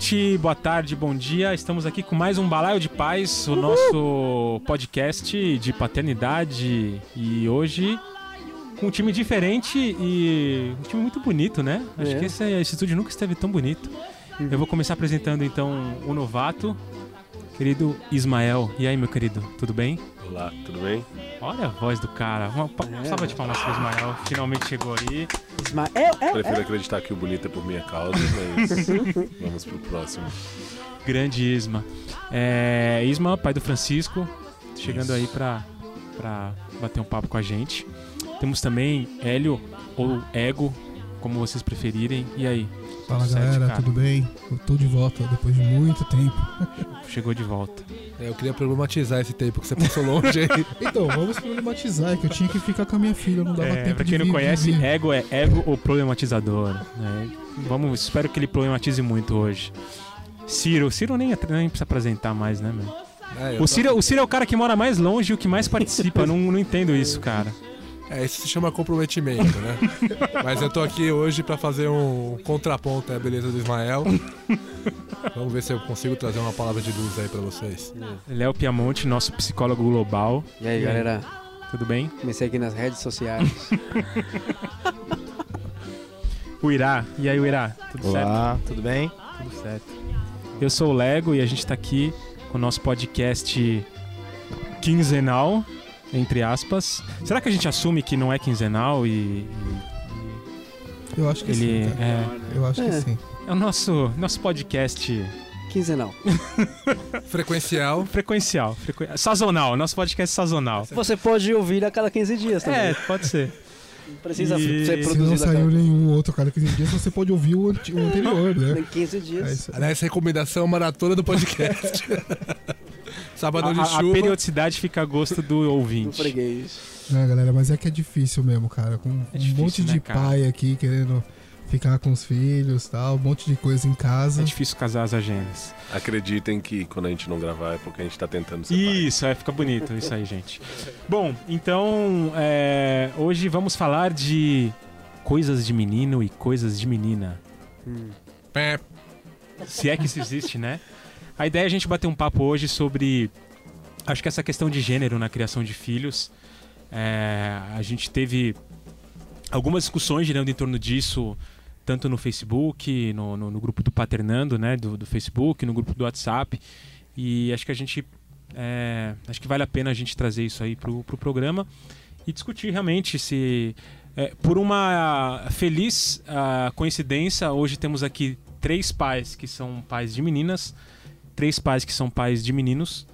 Boa noite, boa tarde, bom dia. Estamos aqui com mais um Balaio de Paz, o nosso podcast de paternidade. E hoje com um time diferente e um time muito bonito, né? Acho É. que esse, esse estúdio nunca esteve tão bonito. Eu vou começar apresentando então o novato, querido Ismael. E aí, meu querido, tudo bem? Olá, tudo bem? Olha a voz do cara. Uma pa- É. salva de palmas pro Ismael. Finalmente chegou aí. Ismael, é, Prefiro acreditar que o bonito é por minha causa, mas vamos pro próximo. Grande Isma. É, Isma, pai do Francisco, chegando Isso. aí pra, pra bater um papo com a gente. Temos também Hélio ou Ego, como vocês preferirem. E aí? Fala galera, cara? tudo bem? Eu tô de volta depois de muito tempo. Chegou de volta. É, Eu queria problematizar esse tempo que você passou longe aí. Então, vamos problematizar, que eu tinha que ficar com a minha filha, não dava É, tempo pra de quem não vir- de conhece, vir. Ego é Ego o problematizador. né? Vamos, espero que ele problematize muito hoje. Ciro, Ciro nem, nem precisa apresentar mais, né, meu? É, O tô- Ciro, o Ciro é o cara que mora mais longe e o que mais participa. não, não entendo isso, cara. É, isso se chama comprometimento, né? Mas eu tô aqui hoje pra fazer um contraponto à beleza do Ismael. Vamos ver se eu consigo trazer uma palavra de luz aí pra vocês. Léo Piamonte, nosso psicólogo global. E aí, galera? Tudo bem? Me segue nas redes sociais. O Irá. E aí, o Irá? Tudo Olá, tudo bem? certo? Tudo certo. Eu sou o Lego e a gente tá aqui com o nosso podcast quinzenal, entre aspas. Será que a gente assume que não é quinzenal e, Eu acho que ele sim, cara. é, Eu acho que É. sim. é o nosso, nosso podcast Quinzenal. Frequencial. frequencial, frequen- sazonal, nosso podcast sazonal. Você pode ouvir a cada 15 dias também. É, pode ser. Não precisa E- ser Se Se não produzido saiu cada nenhum outro cada 15 dias, você pode ouvir o, anterior, né? 15 É dias. isso. Aliás, recomendação maratona do podcast. Sábado A, de a- a chuva. periodicidade fica a gosto do Um ouvinte. freguês. Não, galera, mas é que é difícil mesmo, cara. Com É um difícil, monte né, de cara? pai aqui querendo ficar com os filhos tal, um monte de coisa em casa. É difícil casar as agendas. Acreditem que quando a gente não gravar é porque a gente tá tentando ser pai. Isso, é, fica bonito isso aí, gente. Bom, então é, hoje vamos falar de coisas de menino e coisas de menina. Hum. Pé. Se é que isso existe, né? A ideia é a gente bater um papo hoje sobre. Acho que essa questão de gênero na criação de filhos. É, a gente teve algumas discussões girando em torno disso, tanto no Facebook, no, no- no grupo do Paternando, né? Do, do Facebook, no grupo do WhatsApp. E acho que a gente. é, acho que vale a pena a gente trazer isso aí pro, pro programa e discutir realmente se. é, por uma feliz ah, coincidência, hoje temos aqui três pais que são pais de meninas, três pais que são pais de meninos,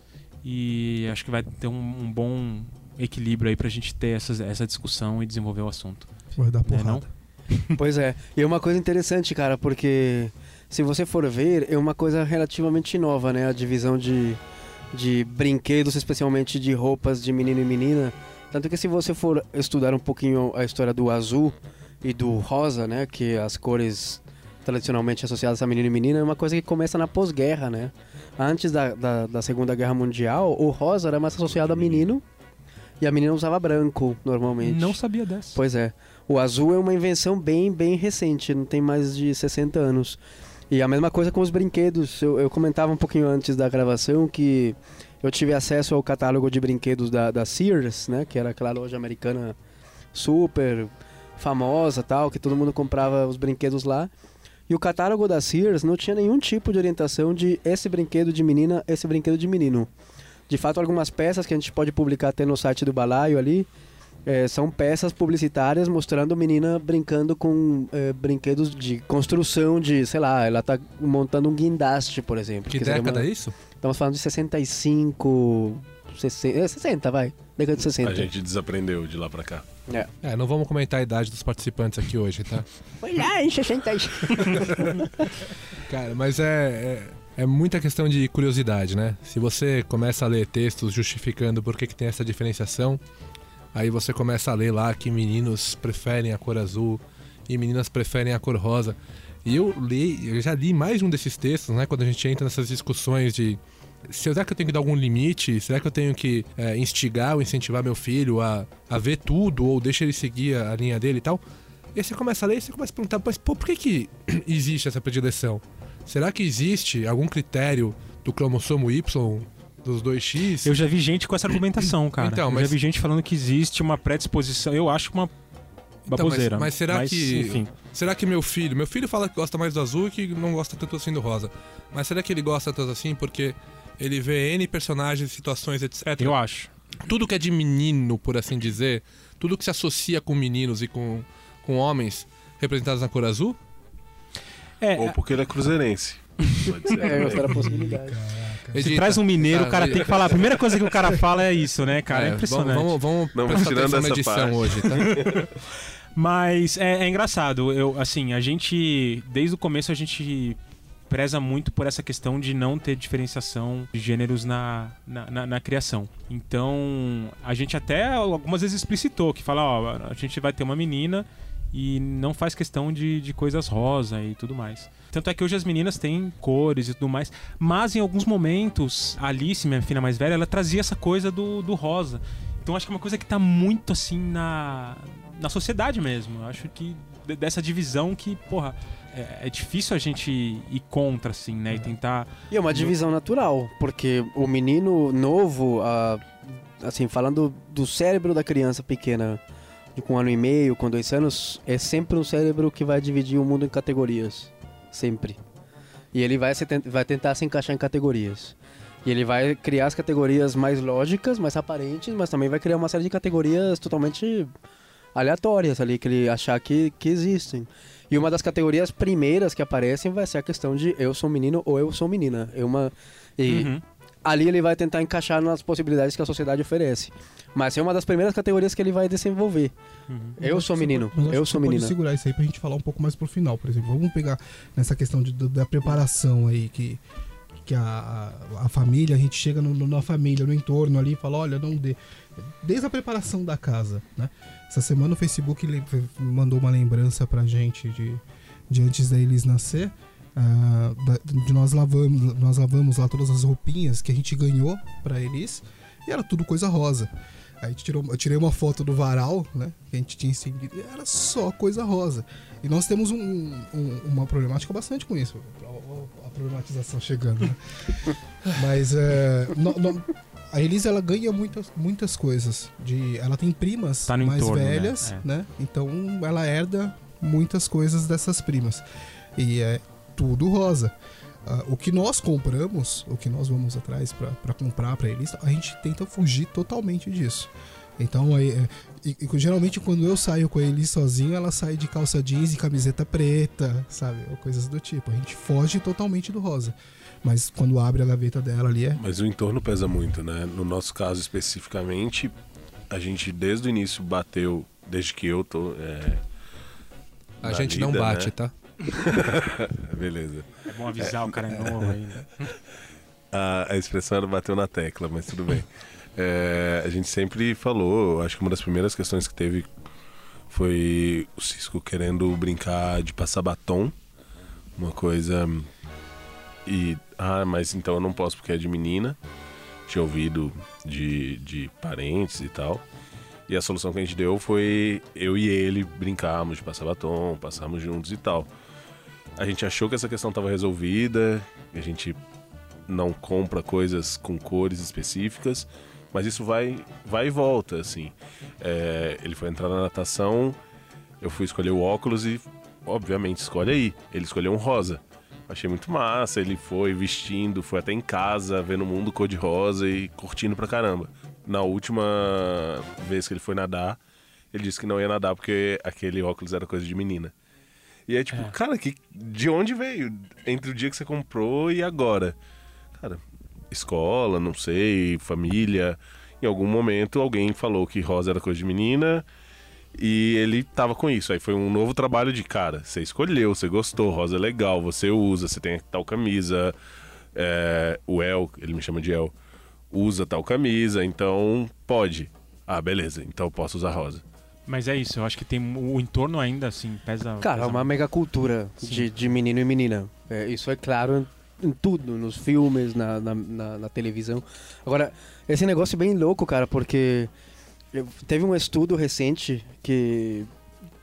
e acho que vai ter um, um bom equilíbrio aí pra gente ter essas, essa discussão e desenvolver o assunto. Vai dar É, porrada. não? Pois é. E é uma coisa interessante, cara, porque se você for ver, é uma coisa relativamente nova, né? A divisão de, de brinquedos, especialmente de roupas de menino e menina. Tanto que se você for estudar um pouquinho a história do azul e do rosa, né? Que as cores tradicionalmente associadas a menino e menina, é uma coisa que começa na pós-guerra, né? Antes da, da, da Segunda Guerra Mundial, o rosa era mais associado a menino e a menina usava branco, normalmente. Não sabia dessa. Pois é. O azul é uma invenção bem, bem recente, não tem mais de 60 anos. E a mesma coisa com os brinquedos. Eu, eu comentava um pouquinho antes da gravação que eu tive acesso ao catálogo de brinquedos da, da Sears, né? Que era aquela loja americana super famosa tal, que todo mundo comprava os brinquedos lá. E o catálogo da Sears não tinha nenhum tipo de orientação de esse brinquedo de menina, esse brinquedo de menino. De fato, algumas peças que a gente pode publicar até no site do Balaio ali, é, são peças publicitárias mostrando menina brincando com é, brinquedos de construção de, sei lá, ela tá montando um guindaste, por exemplo. Que seria década uma- é isso? Estamos falando de 65, 60, é, 60, vai. Década de 60. A gente desaprendeu de lá pra cá. É. É, não vamos comentar a idade dos participantes aqui hoje, tá? Foi lá em 65. Cara, mas é, é, é muita questão de curiosidade, né? Se você começa a ler textos justificando por que, que tem essa diferenciação, aí você começa a ler lá que meninos preferem a cor azul e meninas preferem a cor rosa. E eu li, eu já li mais um desses textos, né? Quando a gente entra nessas discussões de será que eu tenho que dar algum limite? Será que eu tenho que é, instigar ou incentivar meu filho a, a ver tudo ou deixa ele seguir a, a linha dele e tal? E aí você começa a ler e você começa a perguntar, mas pô, por que, que existe essa predileção? Será que existe algum critério do cromossomo Y dos 2X? Eu já vi gente com essa argumentação, cara. Então, eu mas- já vi gente falando que existe uma predisposição. Eu acho uma Então, baboseira. mas, mas será que. Enfim. Será que meu filho. Meu filho fala que gosta mais do azul e que não gosta tanto assim do rosa. Mas será que ele gosta tanto assim porque ele vê N personagens, situações, etc. Eu acho. Tudo que é de menino, por assim dizer, tudo que se associa com meninos e com, com homens representados na cor azul? É, Ou porque ele é cruzeirense. Pode ser. É, outra possibilidade. se Edita. traz um mineiro, o cara tem que falar. A primeira coisa que o cara fala é isso, né, cara? É, É, impressionante. Vamos, vamos, Não, prestar tirando atenção na essa edição parte. hoje, tá? Mas é, é engraçado. Eu, assim, a gente. Desde o começo a gente preza muito por essa questão de não ter diferenciação de gêneros na, na, na- na criação. Então, a gente até algumas vezes explicitou que fala, ó, a gente vai ter uma menina e não faz questão de, de coisas rosa e tudo mais. Tanto é que hoje as meninas têm cores e tudo mais, mas em alguns momentos, a Alice, minha filha mais velha, ela trazia essa coisa do, do rosa. Então acho que é uma coisa que tá muito assim na, na sociedade mesmo. Eu acho que de- dessa divisão que, porra, é, é difícil a gente ir contra, assim, né? E tentar. E é uma divisão natural, porque o menino novo, ah, assim, falando do cérebro da criança pequena, com um ano e meio, com dois anos, é sempre um cérebro que vai dividir o mundo em categorias. Sempre. E ele vai, se vai tentar se encaixar em categorias. E ele vai criar as categorias mais lógicas, mais aparentes, mas também vai criar uma série de categorias totalmente aleatórias ali, que ele achar que, que existem. E uma das categorias primeiras que aparecem vai ser a questão de eu sou menino ou eu sou menina. É uma... E Uhum. ali ele vai tentar encaixar nas possibilidades que a sociedade oferece. Mas é uma das primeiras categorias que ele vai desenvolver. Uhum. Eu sou menino, Mas acho eu que sou menina. Pode segurar isso aí pra gente falar um pouco mais pro final, por exemplo. Vamos pegar nessa questão de- da preparação aí que que a, a, a família, a gente chega no- no- na família, no entorno ali e fala, olha, não dê. Desde a preparação da casa, né? Essa semana o Facebook mandou uma lembrança pra gente de, de antes da Elis nascer. da- de nós lavamos, nós lavamos lá todas as roupinhas que a gente ganhou pra Elis e era tudo coisa rosa. Aí tirou, eu tirei uma foto do varal, né? Que a gente tinha estendido. E era só coisa rosa. E nós temos um- um- uma problemática bastante com isso. A problematização chegando, né? Mas é, no- no- a Elisa ela ganha muitas, muitas coisas. De, ela tem primas Tá mais entorno, né? velhas, É. né? Então ela herda muitas coisas dessas primas. E é tudo rosa. Ah, o que nós compramos, o que nós vamos atrás pra comprar pra eles, a gente tenta fugir totalmente disso. Então, aí, é, e- e geralmente quando eu saio com a Elis sozinho, ela sai de calça jeans e camiseta preta, sabe? Ou coisas do tipo. A gente foge totalmente do rosa. Mas quando abre a gaveta dela ali é. Mas o entorno pesa muito, né? No nosso caso especificamente, a gente desde o início bateu, desde que eu tô. É... A gente não lida, bate, né? tá? Beleza. É bom avisar o cara é novo ainda. A, a expressão era bateu na tecla, mas tudo bem. É, a gente sempre falou, acho que uma das primeiras questões que teve foi o Cisco querendo brincar de passar batom. Uma coisa. E. Ah, mas então eu não posso porque é de menina. Tinha ouvido de, de parentes e tal. E a solução que a gente deu foi eu e ele brincarmos de passar batom, passarmos juntos e tal. A gente achou que essa questão estava resolvida, a gente não compra coisas com cores específicas, mas isso vai, vai e volta, assim. É, ele foi entrar na natação, eu fui escolher o óculos e, obviamente, escolhe aí. Ele escolheu um rosa. Achei muito massa, ele foi vestindo, foi até em casa, vendo o mundo cor-de-rosa e curtindo pra caramba. Na última vez que ele foi nadar, ele disse que não ia nadar porque aquele óculos era coisa de menina. E é tipo, cara, que, de onde veio? Entre o dia que você comprou e agora? Cara, escola, não sei, família. Em algum momento alguém falou que rosa era coisa de menina e ele tava com isso. Aí foi um novo trabalho de cara. Você escolheu, você gostou, rosa é legal, você usa, você tem tal camisa. É, o El, ele me chama de El, usa tal camisa, então pode. Ah, beleza, então eu posso usar rosa. Mas é isso, eu acho que tem o entorno ainda, assim, pesa. Cara, é pesa uma mega cultura de, de menino e menina. É, isso é claro em, em tudo, nos filmes, na, na, na- na televisão. Agora, esse negócio é bem louco, cara, porque teve um estudo recente que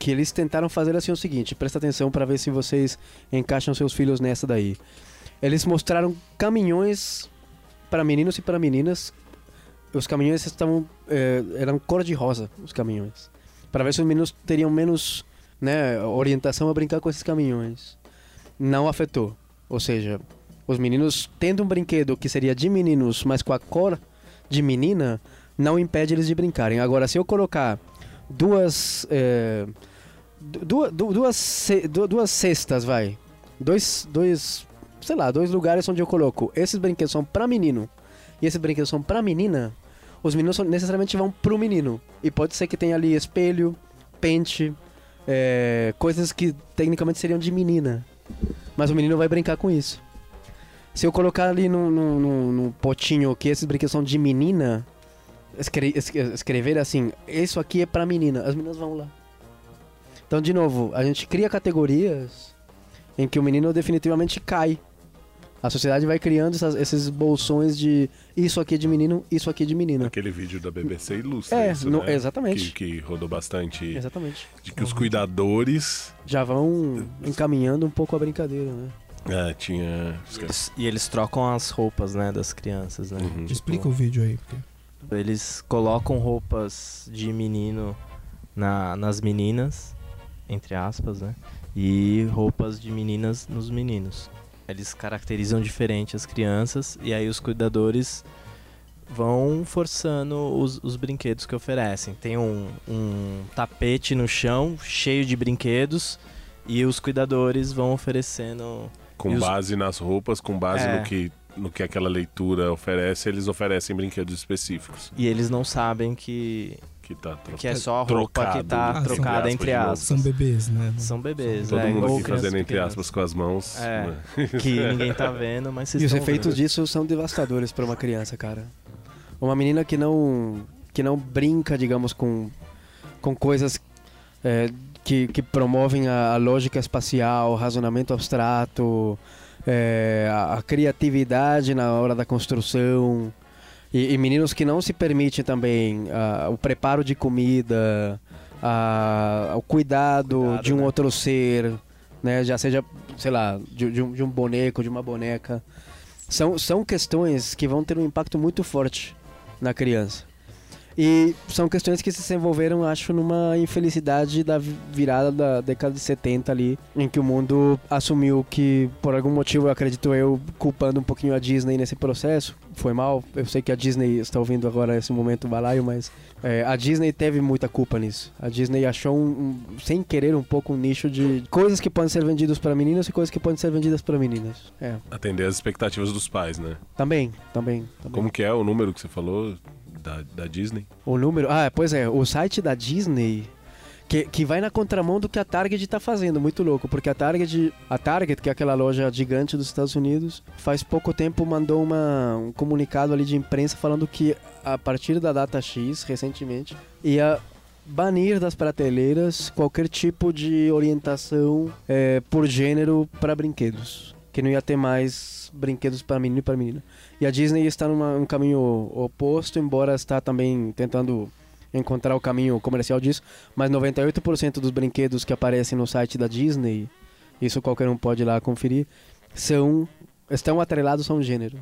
que eles tentaram fazer assim o seguinte, presta atenção para ver se vocês encaixam seus filhos nessa daí. Eles mostraram caminhões para meninos e para meninas. Os caminhões estavam eh, eram cor de rosa, os caminhões, para ver se os meninos teriam menos, né, orientação a brincar com esses caminhões. Não afetou. Ou seja, os meninos tendo um brinquedo que seria de meninos, mas com a cor de menina, não impede eles de brincarem. Agora, se eu colocar duas eh, duas, duas, duas cestas, vai. Dois, dois, sei lá, dois lugares onde eu coloco. Esses brinquedos são pra menino e esses brinquedos são pra menina. Os meninos necessariamente vão pro menino. E pode ser que tenha ali espelho, pente, é, coisas que tecnicamente seriam de menina. Mas o menino vai brincar com isso. Se eu colocar ali no, no, no potinho que esses brinquedos são de menina, escre escrever assim, isso aqui é pra menina, as meninas vão lá. Então, de novo, a gente cria categorias em que o menino definitivamente cai. A sociedade vai criando essas, esses bolsões de isso aqui é de menino, isso aqui é de menina. Aquele vídeo da BBC ilustra é, isso, no, né? exatamente. Que, que, rodou bastante. Exatamente. De que os cuidadores... Já vão encaminhando um pouco a brincadeira, né? É, tinha... E eles, e eles trocam as roupas, né, das crianças, né? Uhum. Explica o vídeo aí. Porque... Eles colocam roupas de menino na, nas meninas, entre aspas, né? E roupas de meninas nos meninos. Eles caracterizam diferente as crianças e aí os cuidadores vão forçando os, os brinquedos que oferecem. Tem um, um tapete no chão cheio de brinquedos e os cuidadores vão oferecendo. Com os- base nas roupas, com base É. no, que, no que aquela leitura oferece, eles oferecem brinquedos específicos. E eles não sabem que, Que tá tro- que é só a roupa que trocado, tá Ah, são trocada entre novo. aspas. São bebês, né? São bebês, Todo é, mundo ou aqui fazendo entre aspas com as mãos. É. né? Que ninguém tá vendo, mas vocês E os efeitos vendo. disso são devastadores para uma criança, cara. Uma menina que não que não brinca, digamos, com com coisas é, que, que promovem a, a lógica espacial, o razonamento abstrato, é, a, a criatividade na hora da construção. E, e meninos que não se permitem também o preparo de comida, o cuidado, Cuidado, de um né? outro ser, né? Já seja, sei lá, de, de um, de um boneco, de uma boneca. São, são questões que vão ter um impacto muito forte na criança. E são questões que se desenvolveram, acho, numa infelicidade da vi- virada da década de 70 ali, em que o mundo assumiu que, por algum motivo, eu acredito eu, culpando um pouquinho a Disney nesse processo, foi mal. Eu sei que a Disney está ouvindo agora esse momento balaio, mas é, a Disney teve muita culpa nisso. A Disney achou, um, um- sem querer, um pouco um nicho de coisas que podem ser vendidas para meninos e coisas que podem ser vendidas para meninas. É, Atender as expectativas dos pais, né? também, também. também. Como que é o número que você falou da, da Disney? O número. Ah, pois é, o site da Disney. Que, que vai na contramão do que a Target tá fazendo, muito louco, porque a Target, a Target, que é aquela loja gigante dos Estados Unidos, faz pouco tempo mandou uma, um comunicado ali de imprensa falando que a partir da data X, recentemente, ia banir das prateleiras qualquer tipo de orientação é, por gênero para brinquedos. Que não ia ter mais brinquedos para menino e para menina. E a Disney está num um caminho oposto, embora está também tentando encontrar o caminho comercial disso, mas 98% dos brinquedos que aparecem no site da Disney, isso qualquer um pode ir lá conferir, são estão atrelados a um gênero.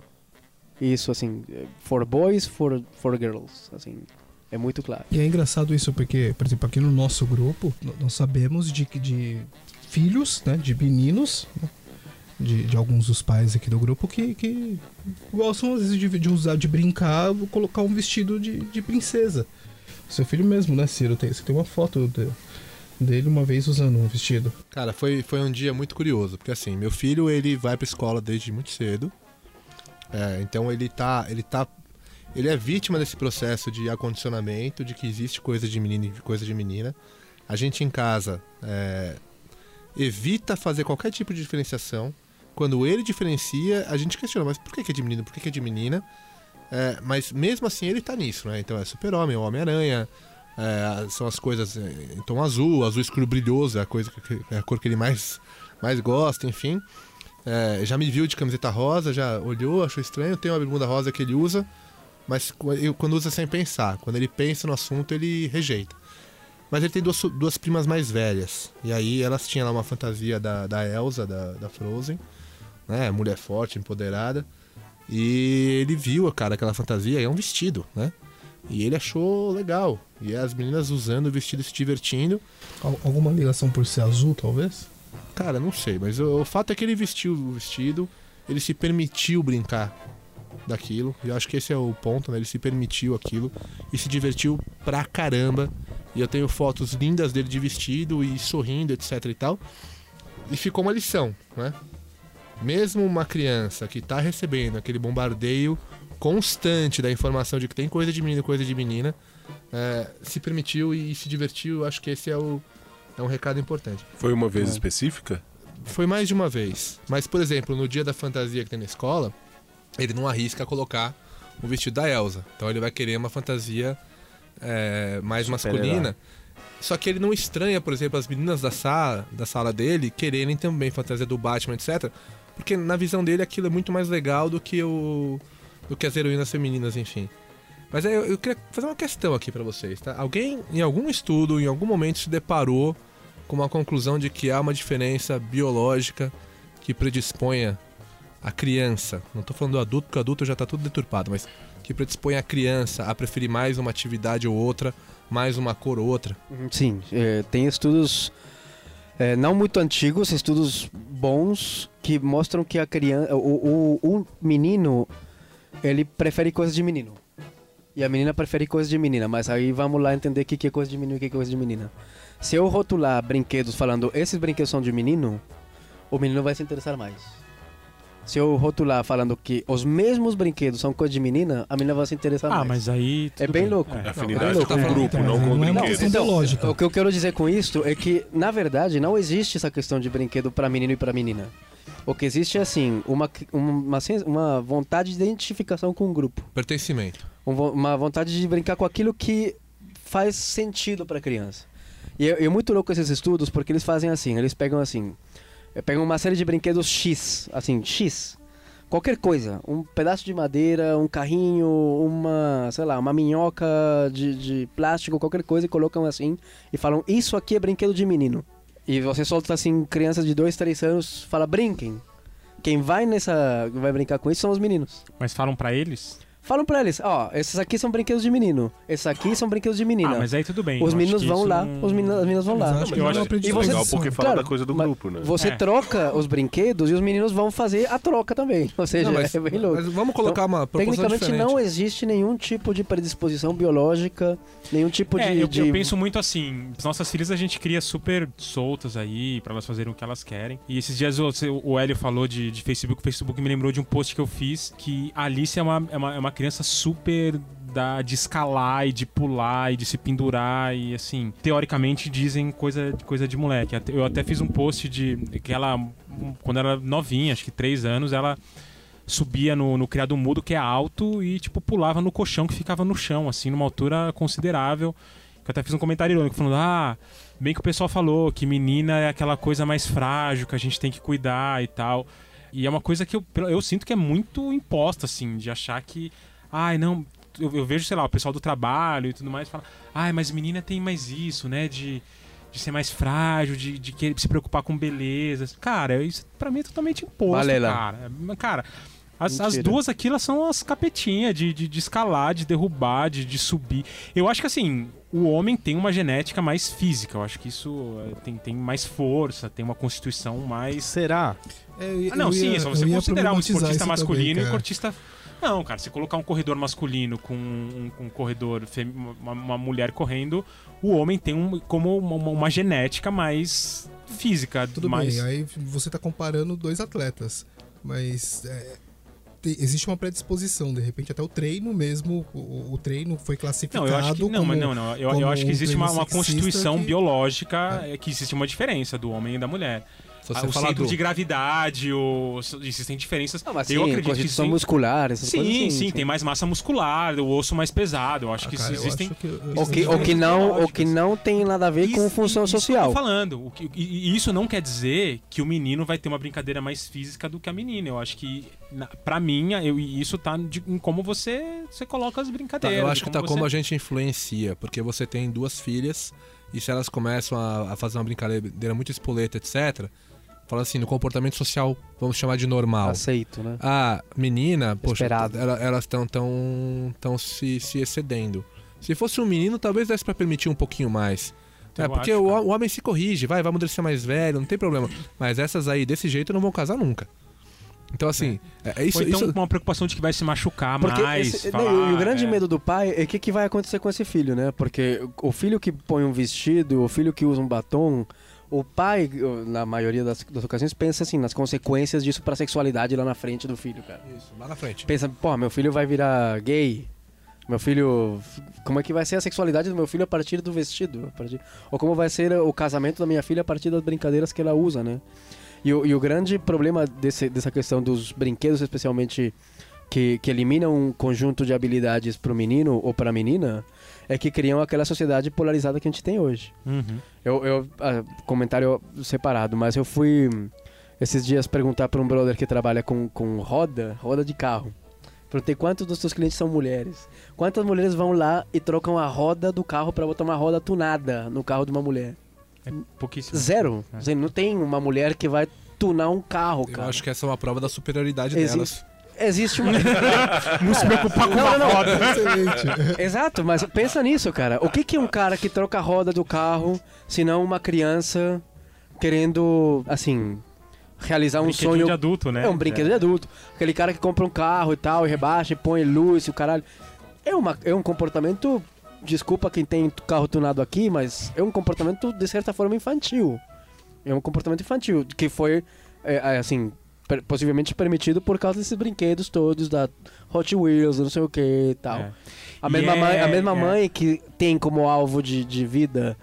Isso assim, for boys, for for girls, assim, é muito claro. E é engraçado isso porque, por exemplo, aqui no nosso grupo, nós sabemos de, de filhos, né, de meninos, né, de, de alguns dos pais aqui do grupo que, que gostam às vezes de, de usar, de brincar, colocar um vestido de, de princesa. Seu filho mesmo, né, Ciro? Tem, você tem uma foto de- dele uma vez usando um vestido. Cara, foi, foi um dia muito curioso, porque assim, meu filho, ele vai pra escola desde muito cedo. É, então ele tá, ele tá ele é vítima desse processo de acondicionamento, de que existe coisa de menino e coisa de menina. A gente em casa é, evita fazer qualquer tipo de diferenciação. Quando ele diferencia, a gente questiona, mas por que é de menino, por que que é de menina? É, mas mesmo assim ele tá nisso, né? Então é super-homem, é Homem-Aranha, é, são as coisas é, em tom azul, azul escuro brilhoso, é a, coisa que, é a cor que ele mais, mais gosta, enfim. É, já me viu de camiseta rosa, já olhou, achou estranho. Tem uma bermuda rosa que ele usa, mas quando usa sem pensar. Quando ele pensa no assunto, ele rejeita. Mas ele tem duas, duas primas mais velhas. E aí elas tinham lá uma fantasia da, da Elsa, da, da Frozen, né? Mulher forte, empoderada. E ele viu, cara, aquela fantasia, é um vestido, né? E ele achou legal. E as meninas usando o vestido se divertindo. Al- Alguma ligação por ser azul, talvez? Cara, não sei, mas o, o fato é que ele vestiu o vestido, ele se permitiu brincar daquilo. E eu acho que esse é o ponto, né? Ele se permitiu aquilo e se divertiu pra caramba. E eu tenho fotos lindas dele de vestido e sorrindo, etc e tal. E ficou uma lição, né? Mesmo uma criança que tá recebendo aquele bombardeio constante da informação de que tem coisa de menino e coisa de menina, é, se permitiu e se divertiu. Eu Acho que esse é, o, é um recado importante. Foi uma vez É. específica? Foi mais de uma vez. Mas, por exemplo, no dia da fantasia que tem na escola, ele não arrisca colocar o vestido da Elsa. Então ele vai querer uma fantasia é, mais masculina. Só que ele não estranha, por exemplo, as meninas da sala, da sala dele quererem também fantasia do Batman, etc. Porque na visão dele aquilo é muito mais legal do que o do que as heroínas femininas, enfim. Mas eu, eu queria fazer uma questão aqui pra vocês, tá? Alguém em algum estudo, em algum momento se deparou com uma conclusão de que há uma diferença biológica que predisponha a criança, não tô falando do adulto, porque o adulto já tá tudo deturpado, mas que predispõe a criança a preferir mais uma atividade ou outra, mais uma cor ou outra. Sim, é, tem estudos é, não muito antigos, estudos bons que mostram que a criança, o, o, o menino, ele prefere coisas de menino. E a menina prefere coisas de menina, mas aí vamos lá entender o que que é coisa de menino e o que que é coisa de menina. Se eu rotular brinquedos falando esses brinquedos são de menino, o menino vai se interessar mais. Se eu rotular falando que os mesmos brinquedos são coisa de menina, a menina vai se interessar Ah, mais. mas aí. É bem bem. louco. É. Afinidade louco, com é. o grupo, Então, não com o é brinquedo. questão biológica. O que eu quero dizer com isso é que, na verdade, não existe essa questão de brinquedo para menino e para menina. O que existe é, assim, uma, uma, uma vontade de identificação com o grupo. Pertencimento. Um Uma vontade de brincar com aquilo que faz sentido para a criança. E é, é muito louco esses estudos porque eles fazem assim, eles pegam assim, eh, pegam uma série de brinquedos X, assim, X. Qualquer coisa, um pedaço de madeira, um carrinho, uma, sei lá, uma minhoca de, de plástico, qualquer coisa, e colocam assim e falam: Isso aqui é brinquedo de menino. E você solta assim, crianças de 2, 3 anos, fala: Brinquem. Quem vai nessa. vai brincar com isso são os meninos. Mas falam pra eles? Falam pra eles: Ó, esses aqui são brinquedos de menino, esses aqui são brinquedos de menina. Ah, mas aí tudo bem. Os meninos que vão lá, não- os meninos, as meninas vão Mas lá. acho que Eu é acho uma E você- Legal porque fala Claro, da coisa do grupo, né? Você É. troca os brinquedos e os meninos vão fazer a troca também. Ou seja, Não, mas, é bem louco. mas vamos colocar uma proposição Tecnicamente diferente. não existe nenhum tipo de predisposição biológica, nenhum tipo É, de, eu, de- eu penso muito assim, as nossas filhas a gente cria super soltas aí, pra elas fazerem o que elas querem. E esses dias o, o Hélio falou de, de Facebook, o Facebook me lembrou de um post que eu fiz, que a Alice é uma, é uma, é uma criança super da, de escalar e de pular e de se pendurar e assim, teoricamente dizem coisa, coisa de moleque. Eu até fiz um post de que ela, quando era novinha, acho que três anos, ela subia no, no criado mudo que é alto e tipo pulava no colchão que ficava no chão, assim, numa altura considerável. Eu até fiz um comentário irônico falando: "Ah, bem que o pessoal falou que menina é aquela coisa mais frágil que a gente tem que cuidar e tal". E é uma coisa que eu, eu sinto que é muito imposta assim, de achar que ai, não, eu, eu vejo, sei lá, o pessoal do trabalho e tudo mais fala: "Ai, mas menina tem mais isso, né, de de ser mais frágil, de, de querer se preocupar com beleza. Cara, isso pra mim é totalmente imposto, Balela. cara. Cara, as, as duas aqui, elas são as capetinhas de, de, de escalar, de derrubar, de, de subir. Eu acho que assim, o homem tem uma genética mais física. Eu acho que isso eh, tem, tem mais força, tem uma constituição mais. Será? É, eu Ah, não, ia- sim, é só você considerar um esportista masculino também, e um cortista. Não, cara, se colocar um corredor masculino com um, um corredor, fem- uma, uma mulher correndo, o homem tem um, como uma, uma- uma genética mais física. Tudo mais... bem, aí você tá comparando dois atletas, mas é, te- existe uma predisposição, de repente até o treino mesmo, o, o treino foi classificado Não, eu acho que não, como... mas não, não. Eu, eu acho que um existe uma, uma constituição que- biológica, é, que existe uma diferença do homem e da mulher. Se Ah, você o falar centro do... de gravidade, o... existem diferenças. Não, mas eu sim, acredito que sim. muscular, essas Sim, coisas assim, sim, tem mais massa muscular, o osso mais pesado. Eu acho Ah, que cara, existem. acho que O que, o que não, o que não tem nada a ver com Isso- função isso que eu social. tô falando. O que, e, isso não quer dizer que o menino vai ter uma brincadeira mais física do que a menina. Eu acho que, na, pra mim, eu, isso tá de- em como você, você coloca as Tá, brincadeiras. eu acho que tá você- como a gente influencia, porque você tem duas filhas e se elas começam a, a fazer uma brincadeira muito espoleta, etc., fala assim, no comportamento social, vamos chamar de normal. Aceito, né? A menina, poxa, Esperado. elas estão tão, tão se, se excedendo. Se fosse um menino, talvez desse pra permitir um pouquinho mais. É, Eu porque acho, o, o homem se corrige, vai, vai amadurecer mais velho, não tem problema. Mas essas aí, desse jeito, não vão casar nunca. Então, assim, é, é isso, Ou então isso- uma preocupação de que vai se machucar Porque mais. esse- falar, não, e o grande é. medo do pai é o que, que vai acontecer com esse filho, né? Porque o filho que põe um vestido, o filho que usa um batom, o pai, na maioria das, das ocasiões, pensa assim nas consequências disso pra sexualidade lá na frente do filho, cara. Isso, lá na frente. Pensa, pô, meu filho vai virar gay. Meu filho. Como é que vai ser a sexualidade do meu filho a partir do vestido? A partir- ou como vai ser o casamento da minha filha a partir das brincadeiras que ela usa, né? E o, e o grande problema desse, dessa questão dos brinquedos, especialmente que, que eliminam um conjunto de habilidades pro menino ou pra menina, é que criam aquela sociedade polarizada que a gente tem hoje. Uhum. Eu, eu ah, comentário separado, mas eu fui esses dias perguntar para um brother que trabalha com, com roda, roda de carro. Perguntei quantos dos seus clientes são mulheres. Quantas mulheres vão lá e trocam a roda do carro para botar uma roda tunada no carro de uma mulher? É pouquíssimo. Zero. É. Não tem uma mulher que vai tunar um carro, Eu cara. acho que essa é uma prova da superioridade Existe- delas. Existe uma. Não se preocupar com Não, uma não, não. roda. Excelente. Exato, mas pensa nisso, cara. O que, que é um cara que troca a roda do carro, se não uma criança querendo, assim, realizar um Brinquedinho sonho de adulto, né? É um brinquedo de adulto. Aquele cara que compra um carro e tal, e rebaixa, e põe luz e o caralho. É, uma, é um comportamento. Desculpa quem tem carro tunado aqui, mas é um comportamento de certa forma infantil. É um comportamento infantil, que foi, é, é, assim, per- possivelmente permitido por causa desses brinquedos todos da Hot Wheels, não sei o que e tal. É. A mesma, é- mãe, a mesma é. mãe que tem como alvo de, de vida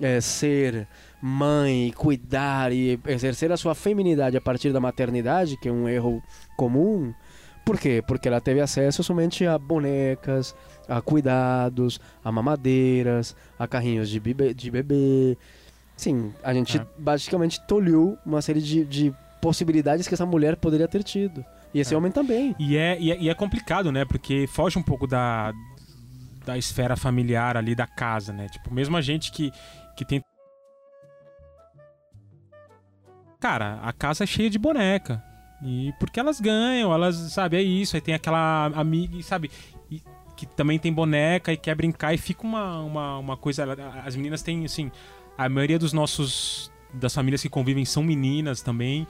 é, ser mãe, cuidar e exercer a sua feminidade a partir da maternidade, que é um erro comum. Por quê? Porque ela teve acesso somente a bonecas, a cuidados, a mamadeiras, a carrinhos de bebê. De bebê. Sim, a gente É. basicamente tolheu uma série de, de possibilidades que essa mulher poderia ter tido. E esse É. homem também. E é, e, é, e é complicado, né? Porque foge um pouco da, da esfera familiar ali da casa, né? Tipo, mesmo a gente que, que tem. Cara, a casa é cheia de boneca. E porque elas ganham, elas, sabe, é isso. Aí tem aquela amiga, e, sabe, que também tem boneca e quer brincar e fica uma, uma, uma coisa. As meninas têm, assim, a maioria dos nossos. das famílias que convivem são meninas também.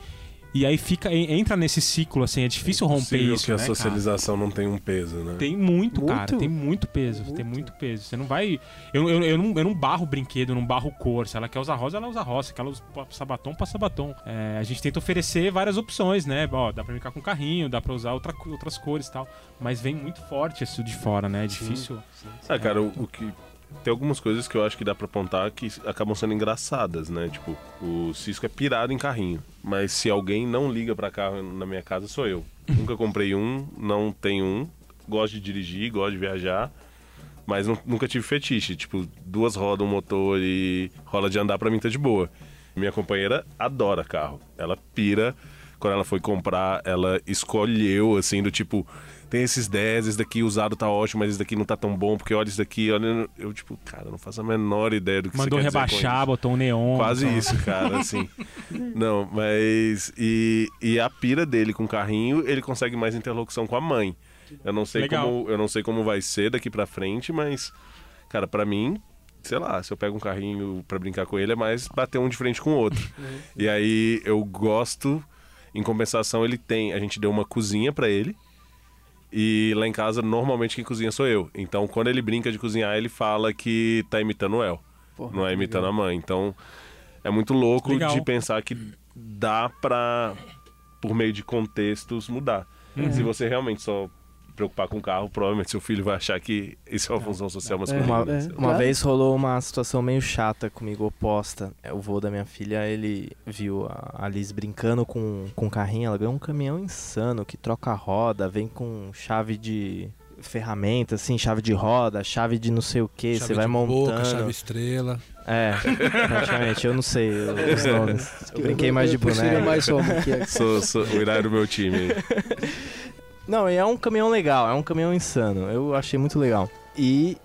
E aí fica, en- entra nesse ciclo, assim, é difícil romper Possível isso. que a né, cara? socialização não tem um peso, né? Tem muito, Muito? cara. Tem muito peso. Tem Muito. muito peso. Você não vai. Eu, eu, eu, não, eu não barro brinquedo, eu não barro cor. Se ela quer usar rosa, ela usa rosa. Se ela usa batom, passa batom. É, a gente tenta oferecer várias opções, né? Ó, dá pra brincar com carrinho, dá pra usar outra, outras cores e tal. Mas vem muito forte isso de fora, né? É difícil. Ah, cara, o, o que. Tem algumas coisas que eu acho que dá pra apontar que acabam sendo engraçadas, né? Tipo, o Cisco é pirado em carrinho. Mas se alguém não liga pra carro na minha casa, sou eu. Nunca comprei um, não tenho um. Gosto de dirigir, gosto de viajar. Mas nu- nunca tive fetiche. Tipo, duas rodas, um motor e rola de andar pra mim tá de boa. Minha companheira adora carro. Ela pira. Quando ela foi comprar, ela escolheu, assim, do tipo, tem esses 10, esse daqui usado tá ótimo, mas esse daqui não tá tão bom, porque olha esse daqui, olha. Eu, tipo, cara, não faço a menor ideia do que Mandou você quer rebaixar, isso. botou um neon. Quase então- isso, cara, assim. Não, mas. E, e a pira dele com o carrinho, ele consegue mais interlocução com a mãe. Eu não sei Legal. como eu não sei como vai ser daqui pra frente, mas cara, pra mim, sei lá, se eu pego um carrinho pra brincar com ele é mais bater um de frente com o outro. e aí eu gosto em compensação ele tem, a gente deu uma cozinha pra ele. E lá em casa normalmente quem cozinha sou eu. Então quando ele brinca de cozinhar, ele fala que tá imitando o El, Porra, não é imitando legal. a mãe. Então é muito louco Legal. de pensar que dá pra, por meio de contextos, mudar. Uhum. Se você realmente só preocupar com o carro, provavelmente seu filho vai achar que isso é uma função social masculina. Uma, é, uma claro. vez rolou uma situação meio chata comigo, oposta. É, O vô da minha filha, ele viu a Alice brincando com, com um carrinho. Ela ganhou um caminhão insano que troca a roda, vem com chave de ferramenta, assim, chave de roda, chave de não sei o que. Você vai de montando. Boca, chave estrela. É, praticamente. Eu não sei os nomes. Eu brinquei mais de boneco. mais homem que Sou, sou o Irai do meu time. Não, é um caminhão legal, é um caminhão insano. Eu achei muito legal. E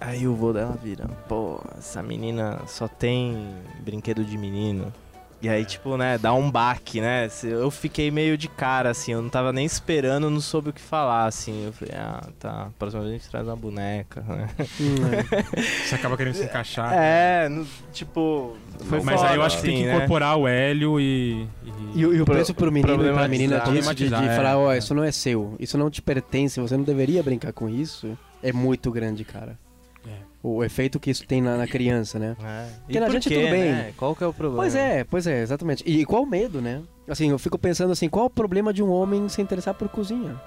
Aí o vô dela vira, pô, essa menina só tem brinquedo de menino. E aí, tipo, né, dá um baque, né? Eu fiquei meio de cara, assim, eu não tava nem esperando, não soube o que falar, assim. Eu falei, ah, tá, próxima vez a gente traz uma boneca, né? Hum, é. Você acaba querendo se encaixar. É, no- tipo, foi Mas foda, aí eu acho que tem assim, que né? incorporar o Hélio e. e- E, o- e o preço pro menino e pra menina disso, de, de é. falar, ó, isso não é seu, isso não te pertence, você não deveria brincar com isso, é muito grande, cara. É. O efeito que isso tem na, na criança, né? É. Porque E na por gente quê, tudo bem. né? Qual que é o problema? Pois é, pois é, exatamente. E qual o medo, né? Assim, eu fico pensando assim, qual o problema de um homem se interessar por cozinha?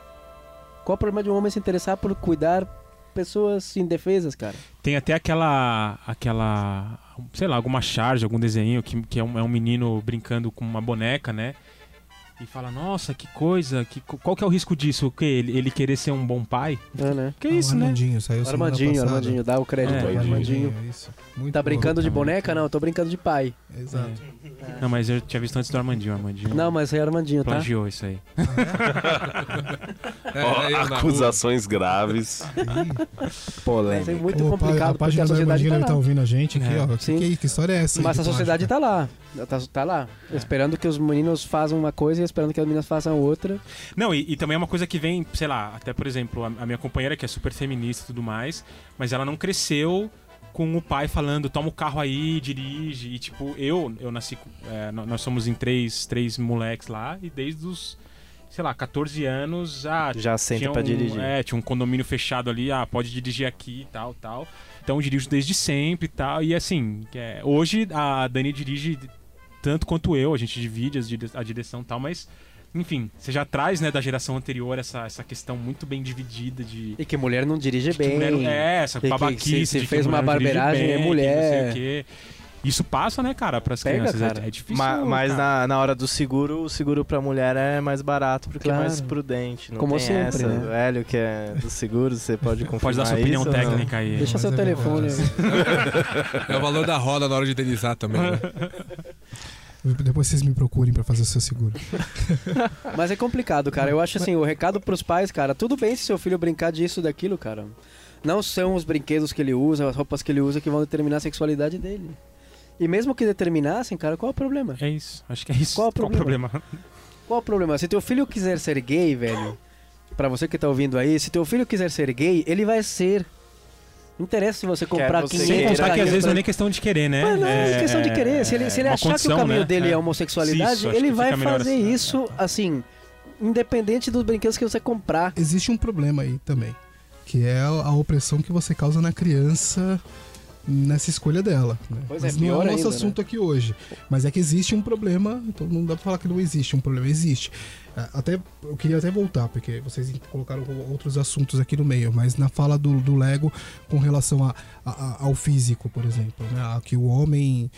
Qual o problema de um homem se interessar por cuidar pessoas indefesas, cara? Tem até aquela. aquela. sei lá, alguma charge, algum desenho que, que é, um, é um menino brincando com uma boneca, né? E fala, nossa, que coisa, que, qual que é o risco disso? O quê? Ele, ele querer ser um bom pai? É, né? Que isso, o né? Armandinho, saiu semana Armandinho, passada. Armandinho, dá o crédito É, aí, Armandinho, Armandinho. isso. Muito Tá brincando de boneca? Não, eu tô brincando de pai. Exato. Não, mas eu tinha visto antes do Armandinho. Armandinho Não, mas é Armandinho, tá? plagiou isso aí. É, rua. acusações graves. Mas é muito Ô, pai, complicado a porque a sociedade tá lá. estar ouvindo a gente aqui, É. ó. Que, Sim. que, que história é essa? Mas a sociedade tá lá. Tá, tá lá. Esperando que os meninos façam uma coisa e esperando que as meninas façam outra. Não, e, e também é uma coisa que vem, sei lá, até por exemplo, a, a minha companheira que é super feminista e tudo mais, mas ela não cresceu com o pai falando, toma o carro aí, dirige. E tipo, eu, eu nasci. é, nó- nós somos em três, três moleques lá, e desde os, sei lá, 14 anos, ah, Já senta tinha pra um, dirigir. É, tinha um condomínio fechado ali, ah, pode dirigir aqui e tal, tal. Então eu dirijo desde sempre e tal. E assim, é, hoje a Dani dirige tanto quanto eu, a gente divide a direção e tal, mas. Enfim, você já traz, né, da geração anterior essa, essa questão muito bem dividida de. E que mulher não dirige bem. mulher- é, essa babaquice. se- fez uma barbeiragem, é bem, mulher. não sei o quê. Isso passa, né, cara, pras Pega, crianças. é- cara. É, difícil. Ma- mas na, na hora do seguro, o seguro pra mulher é mais barato porque Claro. é mais prudente. Não Como tem sempre, essa. né? O Hélio, que é do seguro, você pode confirmar Pode dar sua opinião isso, técnica aí. Deixa Mas seu é telefone. É o valor da roda na hora de deslizar também, né? Depois vocês me procurem pra fazer o seu seguro. Mas é complicado, cara. Eu acho assim, o recado pros pais, cara, tudo bem se seu filho brincar disso, daquilo, cara. Não são os brinquedos que ele usa, as roupas que ele usa que vão determinar a sexualidade dele. E mesmo que determinassem, cara, qual é o problema? É isso, acho que é isso. Qual o problema? problema? Qual o problema? Se teu filho quiser ser gay, velho, pra você que tá ouvindo aí, se teu filho quiser ser gay, ele vai ser. Não interessa se você comprar você 500 queira. Contar que às vezes não é nem questão de querer, né? Mas não é, questão de querer. Se ele, se ele achar que o condição, caminho né? dele é, É. homossexualidade, Isso, ele vai fazer assim. isso, assim, independente dos brinquedos que você comprar. Existe um problema aí também, que é a opressão que você causa na criança nessa escolha dela. né? Pois é, Mas não é pior o nosso ainda, né? assunto aqui hoje. Mas é que existe um problema, então não dá pra falar que não existe um problema, existe. Ah, Até, eu queria até voltar, porque vocês colocaram outros assuntos aqui no meio, mas na fala do, do Lego com relação a, a- ao físico, por exemplo, né? a que o homem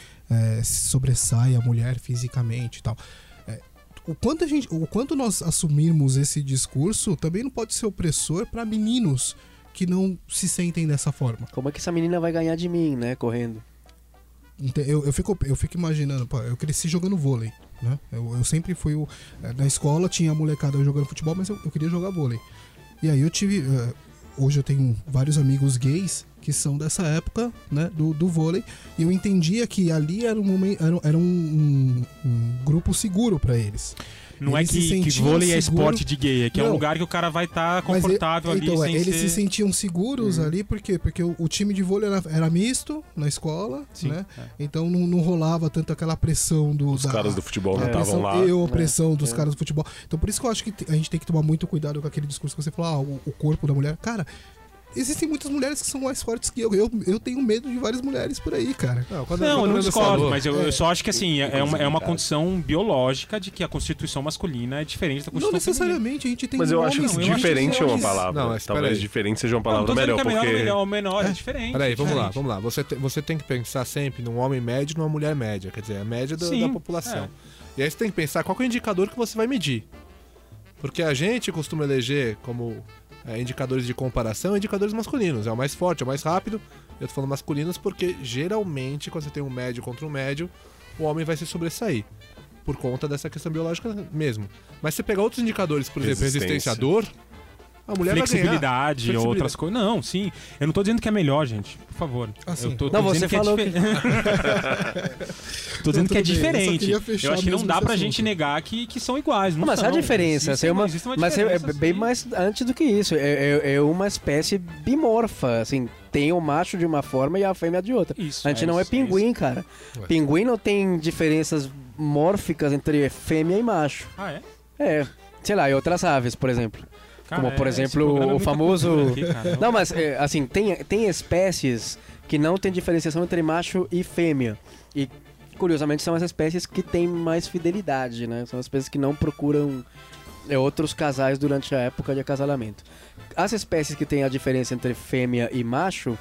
se sobressai a mulher fisicamente e tal. Eh, o quanto, a gente, o quanto nós assumirmos esse discurso também não pode ser opressor para meninos que não se sentem dessa forma. Como é que essa menina vai ganhar de mim, né, correndo? Eu, eu, fico, eu fico imaginando, pô, eu cresci jogando vôlei, né? Eu, eu sempre fui o. eh, Na escola tinha a molecada jogando futebol, mas eu, eu queria jogar vôlei. E aí eu tive. eh, hoje eu tenho vários amigos gays que são dessa época, né? Do, do vôlei. E eu entendia que ali era um, momen- era, era um, um- um grupo seguro para eles. Não é Eles que, que vôlei é seguro- esporte de gay, é que é um Não. lugar que o cara vai estar Mas confortável e- ali então, é, sem eles ser... se sentiam seguros Uhum. ali, por quê? Porque o, o time de vôlei era, era misto na escola, Sim, né? é. Então não, não rolava tanto aquela pressão do. Os da- caras do futebol não a estavam pressão lá. e a opressão dos É. caras do futebol. Então por isso que eu acho que a gente tem que tomar muito cuidado com aquele discurso que você falou, ah, o, o corpo da mulher. Cara, existem muitas mulheres que são mais fortes que eu. Eu, eu tenho medo de várias mulheres por aí, cara. Não, quando, Não, eu não discordo, mas eu, eu só acho que assim, é, é uma, é uma condição biológica de que a constituição masculina é diferente da Não constituição feminina. necessariamente, a gente tem Mas eu acho que Não, eu acho diferente que é uma palavra. Não, mas Talvez aí. diferente seja uma Não, palavra melhor, que é melhor, porque... melhor ou menor, é, diferente. Peraí, vamos lá, diferente. vamos lá. Você, te- você tem que pensar sempre num homem médio e numa mulher média, quer dizer, a média do- Sim, da população. é. E aí você tem que pensar qual que é o indicador que você vai medir. Porque a gente costuma eleger como é, indicadores de comparação indicadores masculinos. É o mais forte, é o mais rápido. Eu tô falando masculinos porque geralmente, quando você tem um médio contra um médio, o homem vai se sobressair. Por conta dessa questão biológica mesmo. Mas se você pegar outros indicadores, por exemplo, Resistência. resistência à dor, A mulher flexibilidade, Flexibilidade. outras coisas. Não, sim. Eu não tô dizendo que é melhor, gente. Por favor. Ah, sim. eu tô, tô Não, dizendo você falou que é que- diferente. tô dizendo que é bem, eu diferente. fechar Eu acho que não dá pra assunto. gente negar que, que são iguais. Não mas são. há diferença, Existe é uma, existe uma mas é, é diferença, bem sim. mais antes do que isso. É, é- é uma espécie bimorfa, assim, tem o macho de uma forma e a fêmea de outra. Isso, A gente é não é isso, pinguim, cara. Ué. Pinguim não tem diferenças mórficas entre fêmea e macho. Ah, é? É, sei lá, e outras aves, por exemplo. Cara, Como, por é, exemplo, é o famoso- aqui. Não, mas é, assim, tem, tem espécies que não tem diferenciação entre macho e fêmea. E curiosamente são as espécies que têm mais fidelidade, né? São as espécies que não procuram é, outros casais durante a época de acasalamento. As espécies que têm a diferença entre fêmea e macho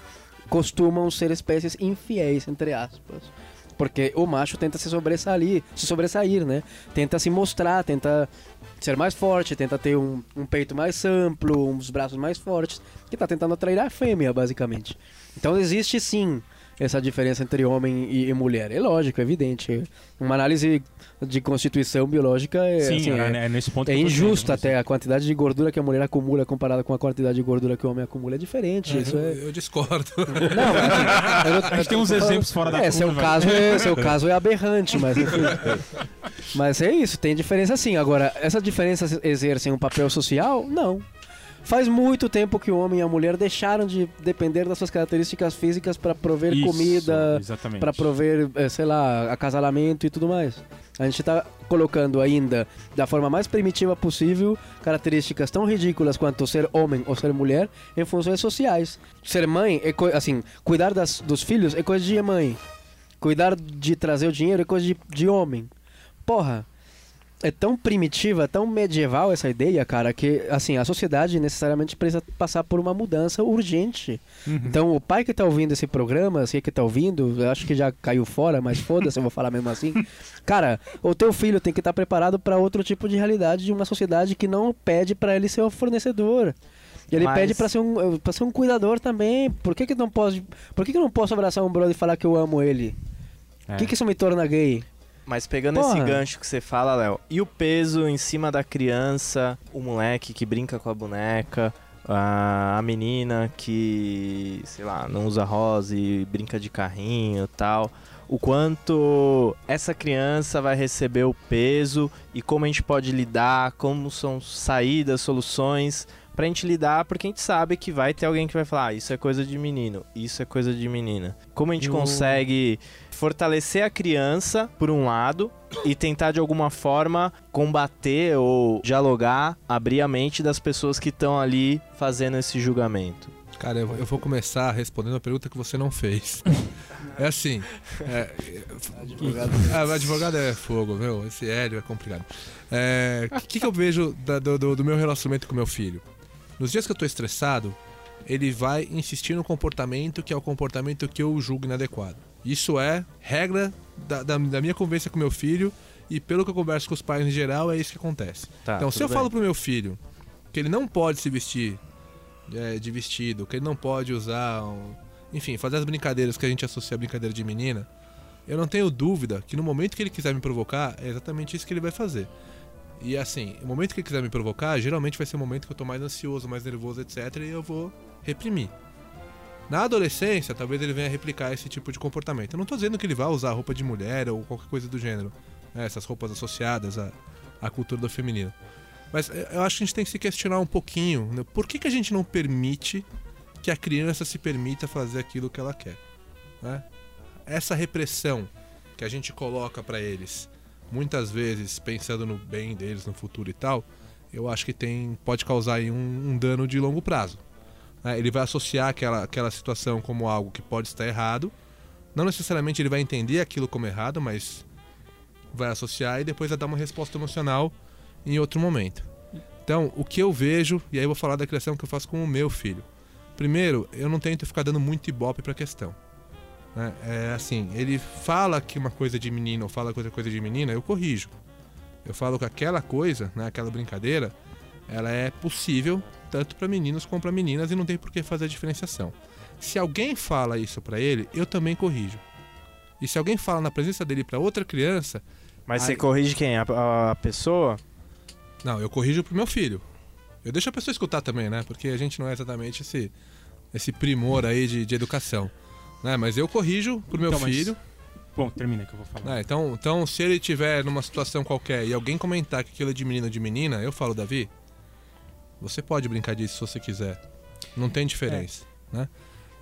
costumam ser espécies infiéis, entre aspas. Porque o macho tenta se sobressair, se sobressair, né? Tenta se mostrar, tenta ser mais forte, tenta ter um, um peito mais amplo, uns braços mais fortes, que tá tentando atrair a fêmea, basicamente. Então existe sim essa diferença entre homem e, e mulher. É lógico, é evidente. Uma análise de constituição biológica é, Sim, assim, é, é, é nesse ponto é eu injusta dizendo, até. A quantidade de gordura que a mulher acumula comparada com a quantidade de gordura que o homem acumula é diferente. Isso eu, é... eu discordo. Não, assim, eu não- A gente tem uns exemplos fora da é, seu curva. caso é, seu caso é aberrante, mas enfim. Mas é isso, tem diferença sim. Agora, essas diferenças exercem um papel social? Não. Faz muito tempo que o homem e a mulher deixaram de depender das suas características físicas para prover Isso, comida, para prover, eh, sei lá, acasalamento e tudo mais. A gente tá colocando ainda, da forma mais primitiva possível, características tão ridículas quanto ser homem ou ser mulher em funções sociais. Ser mãe, é assim, cuidar das, dos filhos é coisa de mãe. Cuidar de trazer o dinheiro é coisa de, de homem. Porra, é tão primitiva, tão medieval essa ideia, cara, que assim, a sociedade necessariamente precisa passar por uma mudança urgente. Uhum. Então, o pai que tá ouvindo esse programa, se é que tá ouvindo, eu acho que já caiu fora, mas foda-se, eu vou falar mesmo assim. Cara, o teu filho tem que estar preparado para outro tipo de realidade de uma sociedade que não pede para ele ser o fornecedor. Ele Mas- pede para ser um para ser um cuidador também. Por que que não pode? Por que que eu não posso abraçar um brother e falar que eu amo ele? É. O que que isso me torna gay? Mas pegando Porra. esse gancho que você fala, Léo, e o peso em cima da criança, o moleque que brinca com a boneca, a, a menina que, sei lá, não usa rosa e brinca de carrinho e tal. O quanto essa criança vai receber o peso e como a gente pode lidar, como são saídas, soluções pra gente lidar, porque a gente sabe que vai ter alguém que vai falar, ah, isso é coisa de menino, isso é coisa de menina. Como a gente Eu- consegue fortalecer a criança, por um lado, e tentar de alguma forma combater ou dialogar, abrir a mente das pessoas que estão ali fazendo esse julgamento. Cara, eu, eu vou começar respondendo a pergunta que você não fez. É assim. É, ah, o advogado é fogo, meu. Esse Hélio é complicado. É, O que, que eu vejo da- do, do- do meu relacionamento com meu filho? Nos dias que eu tô estressado, ele vai insistir no comportamento que é o comportamento que eu julgo inadequado. Isso é regra da, da- da minha convivência com meu filho e pelo que eu converso com os pais em geral, é isso que acontece. Tá, então, se eu bem. falo pro meu filho que ele não pode se vestir é, de vestido, que ele não pode usar. um- Enfim, fazer as brincadeiras que a gente associa a brincadeira de menina, eu não tenho dúvida que no momento que ele quiser me provocar, é exatamente isso que ele vai fazer. E assim, o momento que ele quiser me provocar, geralmente vai ser o momento que eu tô mais ansioso, mais nervoso, etc. E eu vou reprimir. Na adolescência, talvez ele venha replicar esse tipo de comportamento. Eu não tô dizendo que ele vai usar roupa de mulher ou qualquer coisa do gênero. né, essas roupas associadas à, à cultura do feminino. Mas eh, eu acho que a gente tem que se questionar um pouquinho. né, Por que, que a gente não permite que a criança se permita fazer aquilo que ela quer? né? Essa repressão que a gente coloca pra eles, muitas vezes pensando no bem deles, no futuro e tal, eu acho que tem pode causar aí um, um dano de longo prazo. né? Ele vai associar aquela, aquela situação como algo que pode estar errado. Não necessariamente ele vai entender aquilo como errado, mas vai associar e depois vai dar uma resposta emocional em outro momento. Então, o que eu vejo, e aí eu vou falar da criação que eu faço com o meu filho. Primeiro, eu não tento ficar dando muito ibope pra questão. Né? É assim, ele fala que uma coisa de menino ou fala que outra coisa de menina, eu corrijo. Eu falo que aquela coisa, né, aquela brincadeira, ela é possível tanto para meninos como para meninas e não tem por que fazer a diferenciação. Se alguém fala isso pra ele, eu também corrijo. E se alguém fala na presença dele pra outra criança, Mas Aí- você corrige quem? A, a- a pessoa? não, eu corrijo pro meu filho. Eu deixo a pessoa escutar também, né? Porque a gente não é exatamente esse, esse primor aí de, de educação. Né? Mas eu corrijo pro meu Então, mas- filho. Bom, termina que eu vou falar. né? Então, então, se ele tiver numa situação qualquer e alguém comentar que aquilo é de menino ou de menina, eu falo, Davi, você pode brincar disso se você quiser. Não tem diferença, né?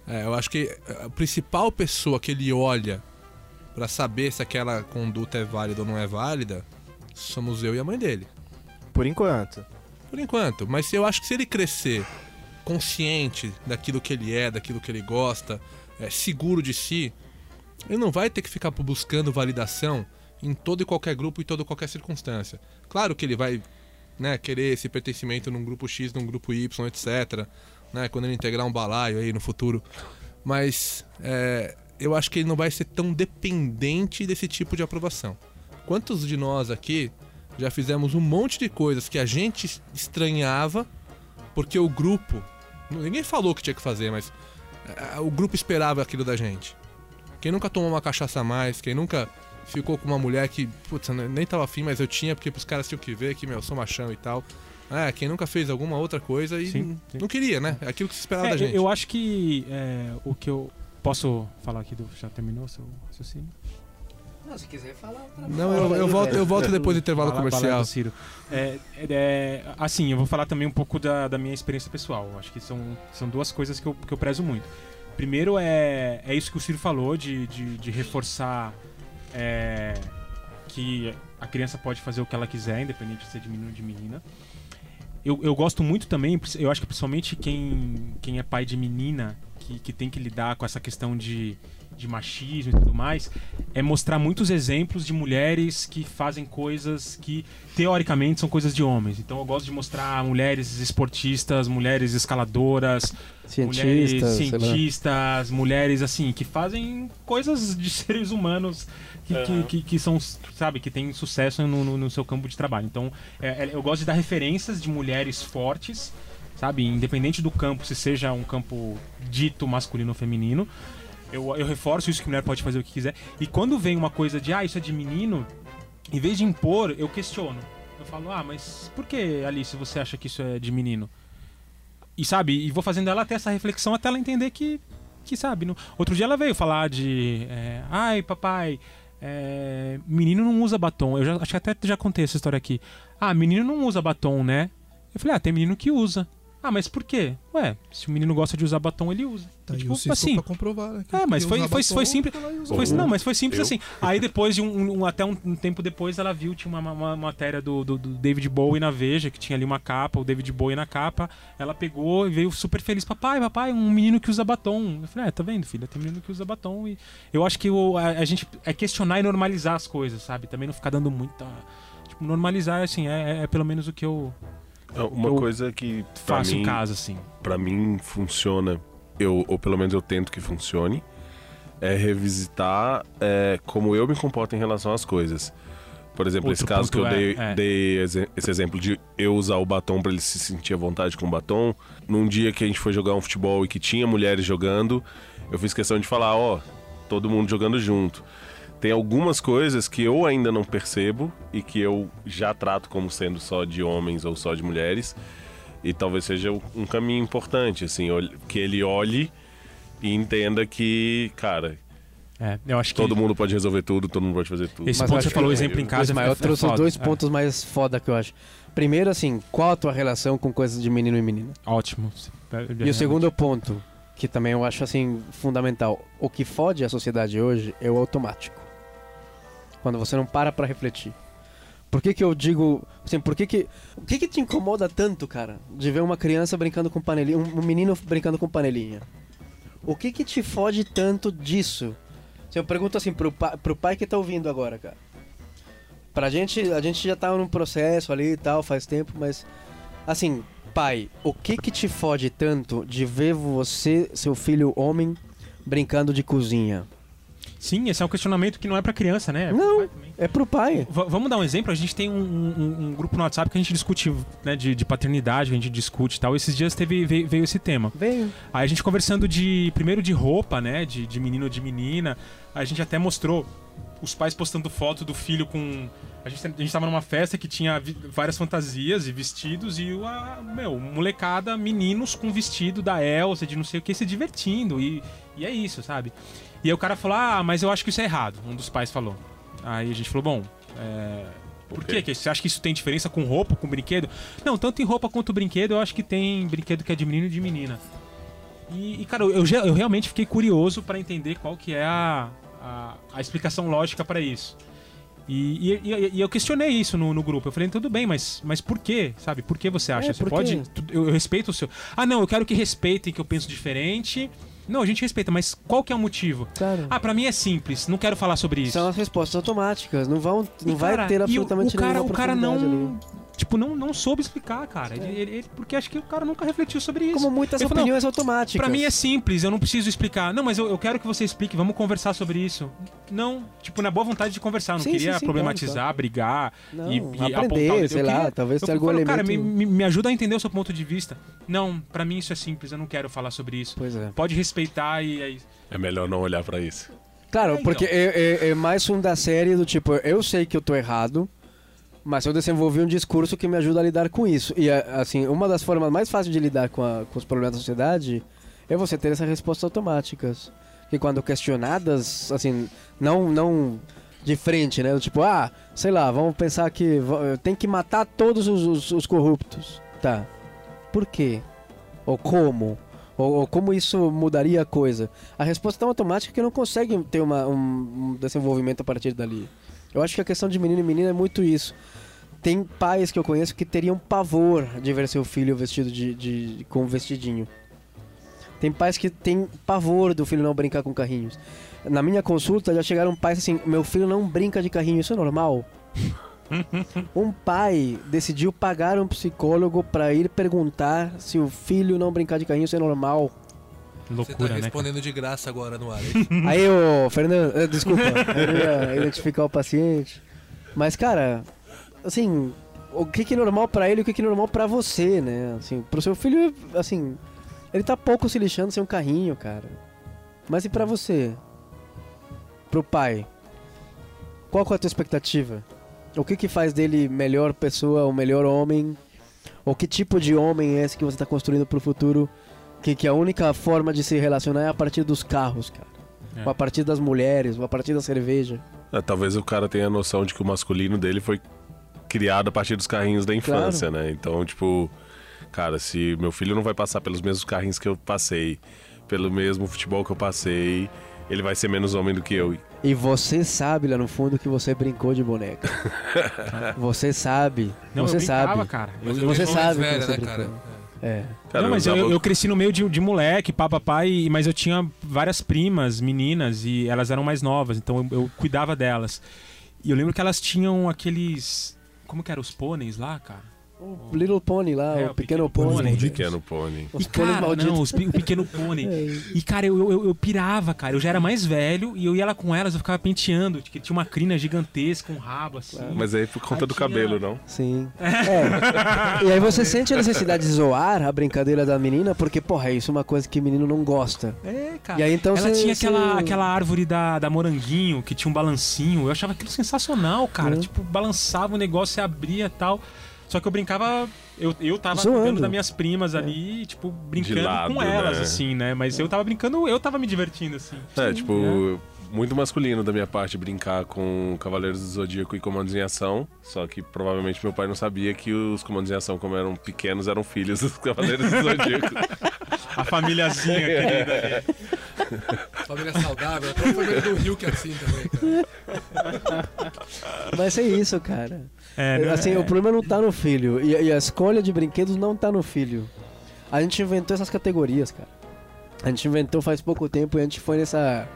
É, eu acho que a principal pessoa que ele olha pra saber se aquela conduta é válida ou não é válida somos eu e a mãe dele. Por enquanto. Por enquanto. Mas eu acho que se ele crescer consciente daquilo que ele é, daquilo que ele gosta, é, seguro de si, ele não vai ter que ficar buscando validação em todo e qualquer grupo e toda qualquer circunstância. Claro que ele vai né, querer esse pertencimento num grupo X, num grupo Y, etc. Né, quando ele integrar um balaio aí no futuro. Mas é, eu acho que ele não vai ser tão dependente desse tipo de aprovação. Quantos de nós aqui já fizemos um monte de coisas que a gente estranhava porque o grupo. Ninguém falou que tinha que fazer, mas o grupo esperava aquilo da gente. Quem nunca tomou uma cachaça a mais, quem nunca ficou com uma mulher que, putz, nem tava afim, mas eu tinha, porque pros caras tinham que ver que, meu, eu sou machão e tal. É, quem nunca fez alguma outra coisa e Sim, sim. não queria, né? É aquilo que se esperava É, da gente. eu acho que é, o que eu. Posso falar aqui do. Já terminou o seu raciocínio? Não, se quiser falar outra Não, eu, eu volto, eu volto depois do intervalo Fala- fala comercial. do Ciro. É, é, é, assim, eu vou falar também um pouco da, da minha experiência pessoal. Acho que são, são duas coisas que eu, que eu prezo muito. Primeiro é, é isso que o Ciro falou, de, de, de reforçar é, que a criança pode fazer o que ela quiser, independente de ser de menino ou de menina. Eu, eu gosto muito também, eu acho que principalmente quem, quem é pai de menina, que, que tem que lidar com essa questão de, de machismo e tudo mais, é mostrar muitos exemplos de mulheres que fazem coisas que teoricamente são coisas de homens. Então eu gosto de mostrar mulheres esportistas, mulheres escaladoras, mulheres Cientistas, lá. cientistas, mulheres assim, que fazem coisas de seres humanos que, que, que, que são, sabe, que têm sucesso no, no, no seu campo de trabalho. Então é- é- eu gosto de dar referências de mulheres fortes, sabe, independente do campo, se seja um campo dito masculino ou feminino. Eu, eu reforço isso que mulher pode fazer o que quiser. E quando vem uma coisa de, ah, isso é de menino, em vez de impor, eu questiono. Eu falo, ah, mas por que, Alice, você acha que isso é de menino? E sabe, e vou fazendo ela ter essa reflexão até ela entender que, que sabe. No... Outro dia ela veio falar de, é, ai, papai, é, menino não usa batom. Eu já, acho que até já contei essa história aqui. Ah, menino não usa batom, né? Eu falei, ah, tem menino que usa. Ah, mas por quê? Ué, se o menino gosta de usar batom, ele usa. Tá E, tipo, o Cisco assim, pra comprovar, né? que é, mas foi, foi, batom, foi simples. foi e não, mas foi simples Eu- assim. Aí depois de um, um- até um, um tempo depois ela viu tinha uma, uma matéria do, do, do David Bowie na Veja que tinha ali uma capa, o David Bowie na capa. Ela pegou e veio super feliz, papai, papai, um menino que usa batom. Eu falei, é, tá vendo, filha, tem menino que usa batom e eu acho que o, a, a gente é questionar e normalizar as coisas, sabe? Também não ficar dando muita tipo, normalizar assim é, é- é pelo menos o que eu Uma Eu coisa que faço mim, em casa assim. pra mim funciona, eu, ou pelo menos eu tento que funcione, é revisitar é, como eu me comporto em relação às coisas. Por exemplo, Outro esse caso que eu é- dei, é. dei esse exemplo de eu usar o batom pra ele se sentir à vontade com o batom. Num dia que a gente foi jogar um futebol e que tinha mulheres jogando, eu fiz questão de falar, ó, todo mundo jogando junto. Tem algumas coisas que eu ainda não percebo e que eu já trato como sendo só de homens ou só de mulheres. E talvez seja um caminho importante, assim, que ele olhe e entenda que, cara, É, eu acho que todo mundo pode resolver tudo, todo mundo pode fazer tudo. esse Mas ponto você falou eu- exemplo em casa é- eu é trouxe foda. dois É. pontos mais foda que eu acho. Primeiro, assim, qual a tua relação com coisas de menino e menina? Ótimo. E o segundo ponto, que também eu acho assim fundamental, o que fode a sociedade hoje é o automático. Quando você não para pra refletir. Por que que eu digo, assim, por que que o que que te incomoda tanto, cara, de ver uma criança brincando com panelinha, um menino brincando com panelinha? O que que te fode tanto disso? Se eu pergunto assim pro, pa, pro pai que tá ouvindo agora, cara. Pra gente, a gente já tá num processo ali e tal, faz tempo, mas assim, pai, o que que te fode tanto de ver você, seu filho homem, brincando de cozinha? Sim, esse é um questionamento que não é pra criança, né? É pro Não. também. É pro pai. V- vamos dar um exemplo? A gente tem um, um- um grupo no WhatsApp que a gente discute né, de, de paternidade, a gente discute e tal. Esses dias teve, veio, veio esse tema. Veio. Aí a gente conversando de. Primeiro de roupa, né? De, de menino ou de menina. A gente até mostrou os pais postando foto do filho com. A gente, a gente tava numa festa que tinha várias fantasias e vestidos e o meu, molecada, meninos com vestido da Elsa, de não sei o que, se divertindo. E, e é isso, sabe? E aí o cara falou: Ah, mas eu acho que isso é errado. Um dos pais falou. Aí a gente falou: Bom, é, por quê? quê? Você acha que isso tem diferença com roupa, com brinquedo? Não, tanto em roupa quanto brinquedo, eu acho que tem brinquedo que é de menino e de menina. E, e, cara, eu, eu realmente fiquei curioso pra entender qual que é a, a, a explicação lógica pra isso. E, e- e- eu questionei isso no, no grupo. Eu falei, tudo bem, mas, mas por quê? Sabe? Por que você acha? É, você pode. Eu, eu respeito o seu. Ah, não, eu quero que respeitem que eu penso diferente. Não, a gente respeita, mas qual que é o motivo? Claro. Ah, pra mim é simples, não quero falar sobre isso. São as respostas automáticas. Não, vão, não E, vai cara, ter e o- absolutamente o, cara, o cara não. ali. Tipo, não, não soube explicar, cara. Ele, ele- ele- porque acho que o cara nunca refletiu sobre isso. Como muitas falou, opiniões automáticas. Pra mim é simples, eu não preciso explicar. Não, mas eu, eu quero que você explique, vamos conversar sobre isso. Não, tipo, na boa vontade de conversar, eu não Sim, queria sim, sim, problematizar, claro, brigar Não, e, e aprender, apontar. Eu sei lá, queria- talvez eu tenha algum falo, Cara, me, elemento- me, me ajuda a entender o seu ponto de vista. Não, pra mim isso é simples, eu não quero falar sobre isso. Pois é. Pode respeitar e é isso. É melhor não olhar pra isso. Claro, É, então. porque é, é- é mais um da série do tipo, eu sei que eu tô errado, mas eu desenvolvi um discurso que me ajuda a lidar com isso. E, a- assim, uma das formas mais fáceis de lidar com, a- com os problemas da sociedade é você ter essas respostas automáticas. Que quando questionadas, assim, não, não de frente, né? Tipo, ah, sei lá, vamos pensar que tem que matar todos os, os- os corruptos. Tá. Por quê? Ou como? Ou, ou como isso mudaria a coisa? A resposta é tão automática que não consegue ter uma, um, um desenvolvimento a partir dali. Eu acho que a questão de menino e menina é muito isso. Tem pais que eu conheço que teriam pavor de ver seu filho vestido de, de- com um vestidinho. Tem pais que têm pavor do filho não brincar com carrinhos. Na minha consulta já chegaram pais assim: meu filho não brinca de carrinho, isso é normal? um pai decidiu pagar um psicólogo para ir perguntar se o filho não brincar de carrinho isso é normal. Você tá Loucura, né? respondendo de graça agora no ar. Aí, ô, Fernando, eh, desculpa, eu ia identificar o paciente. Mas, cara, assim, o que que é normal pra ele e o que que é normal pra você, né? Assim, pro seu filho, assim, ele tá pouco se lixando sem um carrinho, cara. Mas e pra você? Pro pai? Qual é a tua expectativa? O que que faz dele melhor pessoa, ou melhor homem? Ou que tipo de homem é esse que você tá construindo pro futuro? Que, que a única forma de se relacionar é a partir dos carros, cara. É. Ou a partir das mulheres, ou a partir da cerveja. É, talvez o cara tenha a noção de que o masculino dele foi criado a partir dos carrinhos da infância, né? Então, tipo, cara, se meu filho não vai passar pelos mesmos carrinhos que eu passei, pelo mesmo futebol que eu passei, ele vai ser menos homem do que eu. E você sabe lá no fundo que você brincou de boneca. você sabe. Não, você eu brincava, sabe. cara. Eu- eu você sabe que velha, você né, brincou. cara? É. Cara, não, mas eu, usava- eu cresci no meio de, de moleque, papai, mas eu tinha várias primas, meninas, e elas eram mais novas, então eu, eu cuidava delas. E eu lembro que elas tinham aqueles. Como que eram os pôneis lá, cara? O Little Pony lá, É, o o Pequeno Pequeno Pony. Pony. Pequeno pônei. Os e cara, malditos. não, os, o pequeno pônei. E cara, eu, eu, eu pirava, cara. Eu já era mais velho e eu ia lá com elas, eu ficava penteando, que tinha uma crina gigantesca, um rabo assim. Mas aí por conta Aí do tinha- cabelo, não? Sim. É. E aí você sente a necessidade de zoar a brincadeira da menina, porque, porra, isso é uma coisa que o menino não gosta. É, cara. E aí então Ela você- tinha aquela, você- aquela árvore da, da moranguinho, que tinha um balancinho. Eu achava aquilo sensacional, cara. Uhum. Tipo, balançava o negócio, se abria e tal. Só que eu brincava. Eu, eu tava Zoando. cuidando das minhas primas ali, tipo, brincando lado, com elas, né? assim, né? Mas eu tava brincando, eu tava me divertindo, assim. É, tipo, muito masculino da minha parte brincar com Cavaleiros do Zodíaco e Comandos em Ação. Só que provavelmente meu pai não sabia que os Comandos em Ação, como eram pequenos, eram filhos dos Cavaleiros do Zodíaco. A famíliazinha querida ali. Família saudável, até a família do Rio que é assim também, cara. Mas é isso, cara. É, né? assim, o problema não tá no filho. E, e a escolha de brinquedos não tá no filho. A gente inventou essas categorias, cara. A gente inventou faz pouco tempo e a gente foi nessa,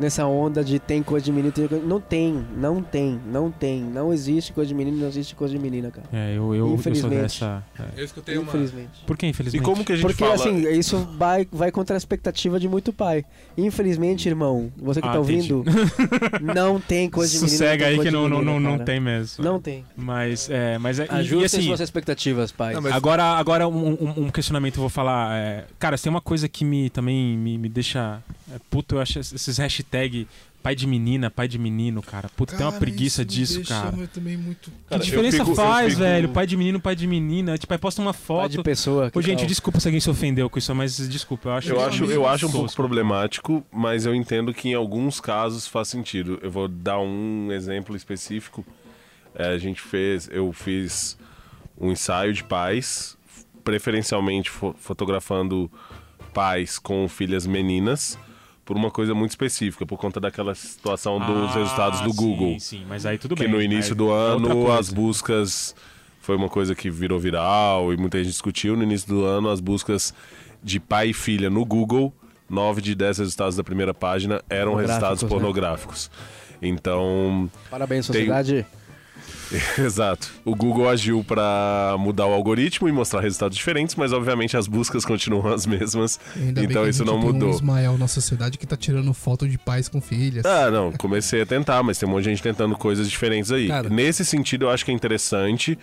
nessa onda de tem coisa de menino, tem coisa... Não tem, não tem, não tem. Não existe coisa de menino, não existe coisa de menina, cara. É, eu, eu, eu sou Infelizmente. dessa. é. Eu escutei uma. Infelizmente. Por que, E infelizmente? como que a gente Porque fala... assim, isso vai, vai contra a expectativa de muito pai. Infelizmente, irmão, você que Ah, tá ouvindo, não tem coisa de menino. Sossega aí que não, não, menina, não, não cara. tem mesmo. Não tem. Mas, é, mas é. e- E, Ajustem assim, suas expectativas, pai. Não, mas- Agora, agora um, um- um questionamento eu vou falar. é, cara, tem uma coisa que me também me, me deixa É, puto, eu acho esses hashtag pai de menina, pai de menino, cara. Puta, tem uma Cara, preguiça disso, cara. eu também muito. Cara, que eu diferença fico- faz, fico- velho? Pai de menino, pai de menina. Tipo, aí posta uma Pai foto. de pessoa. que Ô, gente, tal? desculpa se alguém se ofendeu com isso, mas desculpa, eu acho Eu acho, eu acho um pouco problemático, mas eu entendo que em alguns casos faz sentido. Eu vou dar um exemplo específico. É, a gente fez, eu fiz um ensaio de pais, preferencialmente fo- fotografando pais com filhas meninas, por uma coisa muito específica, por conta daquela situação dos Ah, resultados do sim, Google. Sim, mas aí tudo que bem. no início aí do é ano as buscas foi uma coisa que virou viral e muita gente discutiu. No início do ano, as buscas de pai e filha no Google, 9 de 10 resultados da primeira página eram resultados Pornográficos, né? pornográficos. Então, Parabéns, Tem- sociedade. exato. O Google agiu para mudar o algoritmo e mostrar resultados diferentes, mas obviamente as buscas continuam as mesmas. Ainda bem então que a isso gente não tem um mudou. Ismael na sociedade que tá tirando foto de pais com filhas. Ah, não, comecei a tentar, mas tem um monte de gente tentando coisas diferentes aí. Cara. Nesse sentido, eu acho que é interessante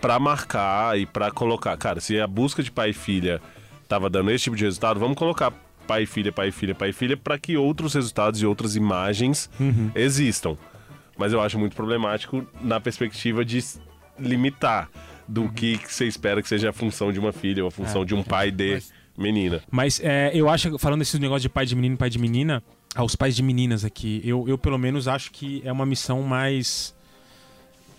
pra marcar e pra colocar. Cara, se a busca de pai e filha tava dando esse tipo de resultado, vamos colocar pai e filha, pai e filha, pai e filha, pra que outros resultados e outras imagens existam. Mas eu acho muito problemático na perspectiva de limitar do que que você espera que seja a função de uma filha ou a função de um pai de menina. Mas é, eu acho, falando desse negócio de pai de menino, pai de menina, aos pais de meninas aqui, eu, eu pelo menos acho que é uma missão mais.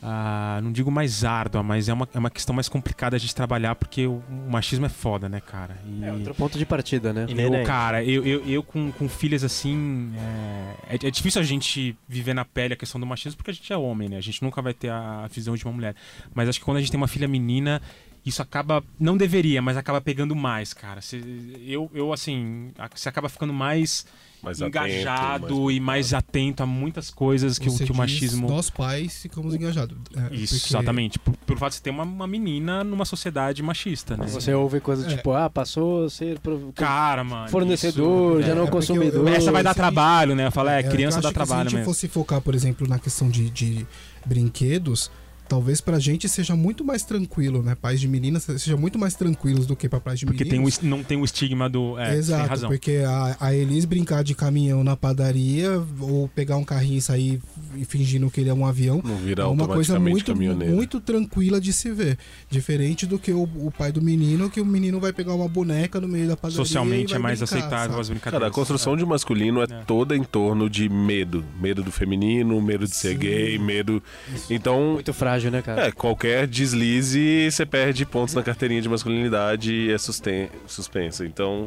Ah, não digo mais árdua, mas é uma, é uma questão mais complicada de trabalhar, porque o, o machismo é foda, né, cara? E, É outro ponto de partida, né? E eu, cara, eu, eu, eu com, com filhas assim. É, é, é difícil a gente viver na pele a questão do machismo, porque a gente é homem, né? A gente nunca vai ter a visão de uma mulher. Mas acho que quando a gente tem uma filha menina, isso acaba. Não deveria, mas acaba pegando mais, cara. Cê- eu, eu, assim. a- Você acaba ficando mais Mais engajado atento, mais e mais atento a muitas coisas que, o- que o machismo. Nós pais ficamos engajados. É, Isso, porque- exatamente. Por, pelo fato de você ter uma, uma menina numa sociedade machista, né? Você ouve coisas É. tipo, ah, passou a ser pro- Cara, mano. fornecedor, isso- já não é consumidor. eu- Essa vai dar trabalho, né? Fala, é, É, eu criança acho dá que trabalho Se a gente mesmo. fosse focar, por exemplo, na questão de, de brinquedos, talvez pra gente seja muito mais tranquilo, né? Pais de meninas sejam muito mais tranquilos do que pra pais de Porque tem meninos. o, es- não tem o estigma do. É, Exato, tem razão. porque a, a Elis brincar de caminhão na padaria ou pegar um carrinho e sair e fingindo que ele é um avião é uma coisa muito, muito tranquila de se ver. Diferente do que o, o pai do menino, que o menino vai pegar uma boneca no meio da padaria. e Socialmente vai é mais brincar, aceitável sabe? as brincadeiras. Cara, a construção de masculino é, É. toda em torno de medo. Medo do feminino, medo de ser Sim. gay, medo. Então, Muito frágil, né, cara? é, qualquer deslize, você perde pontos na carteirinha de masculinidade e é susten suspensa. Então,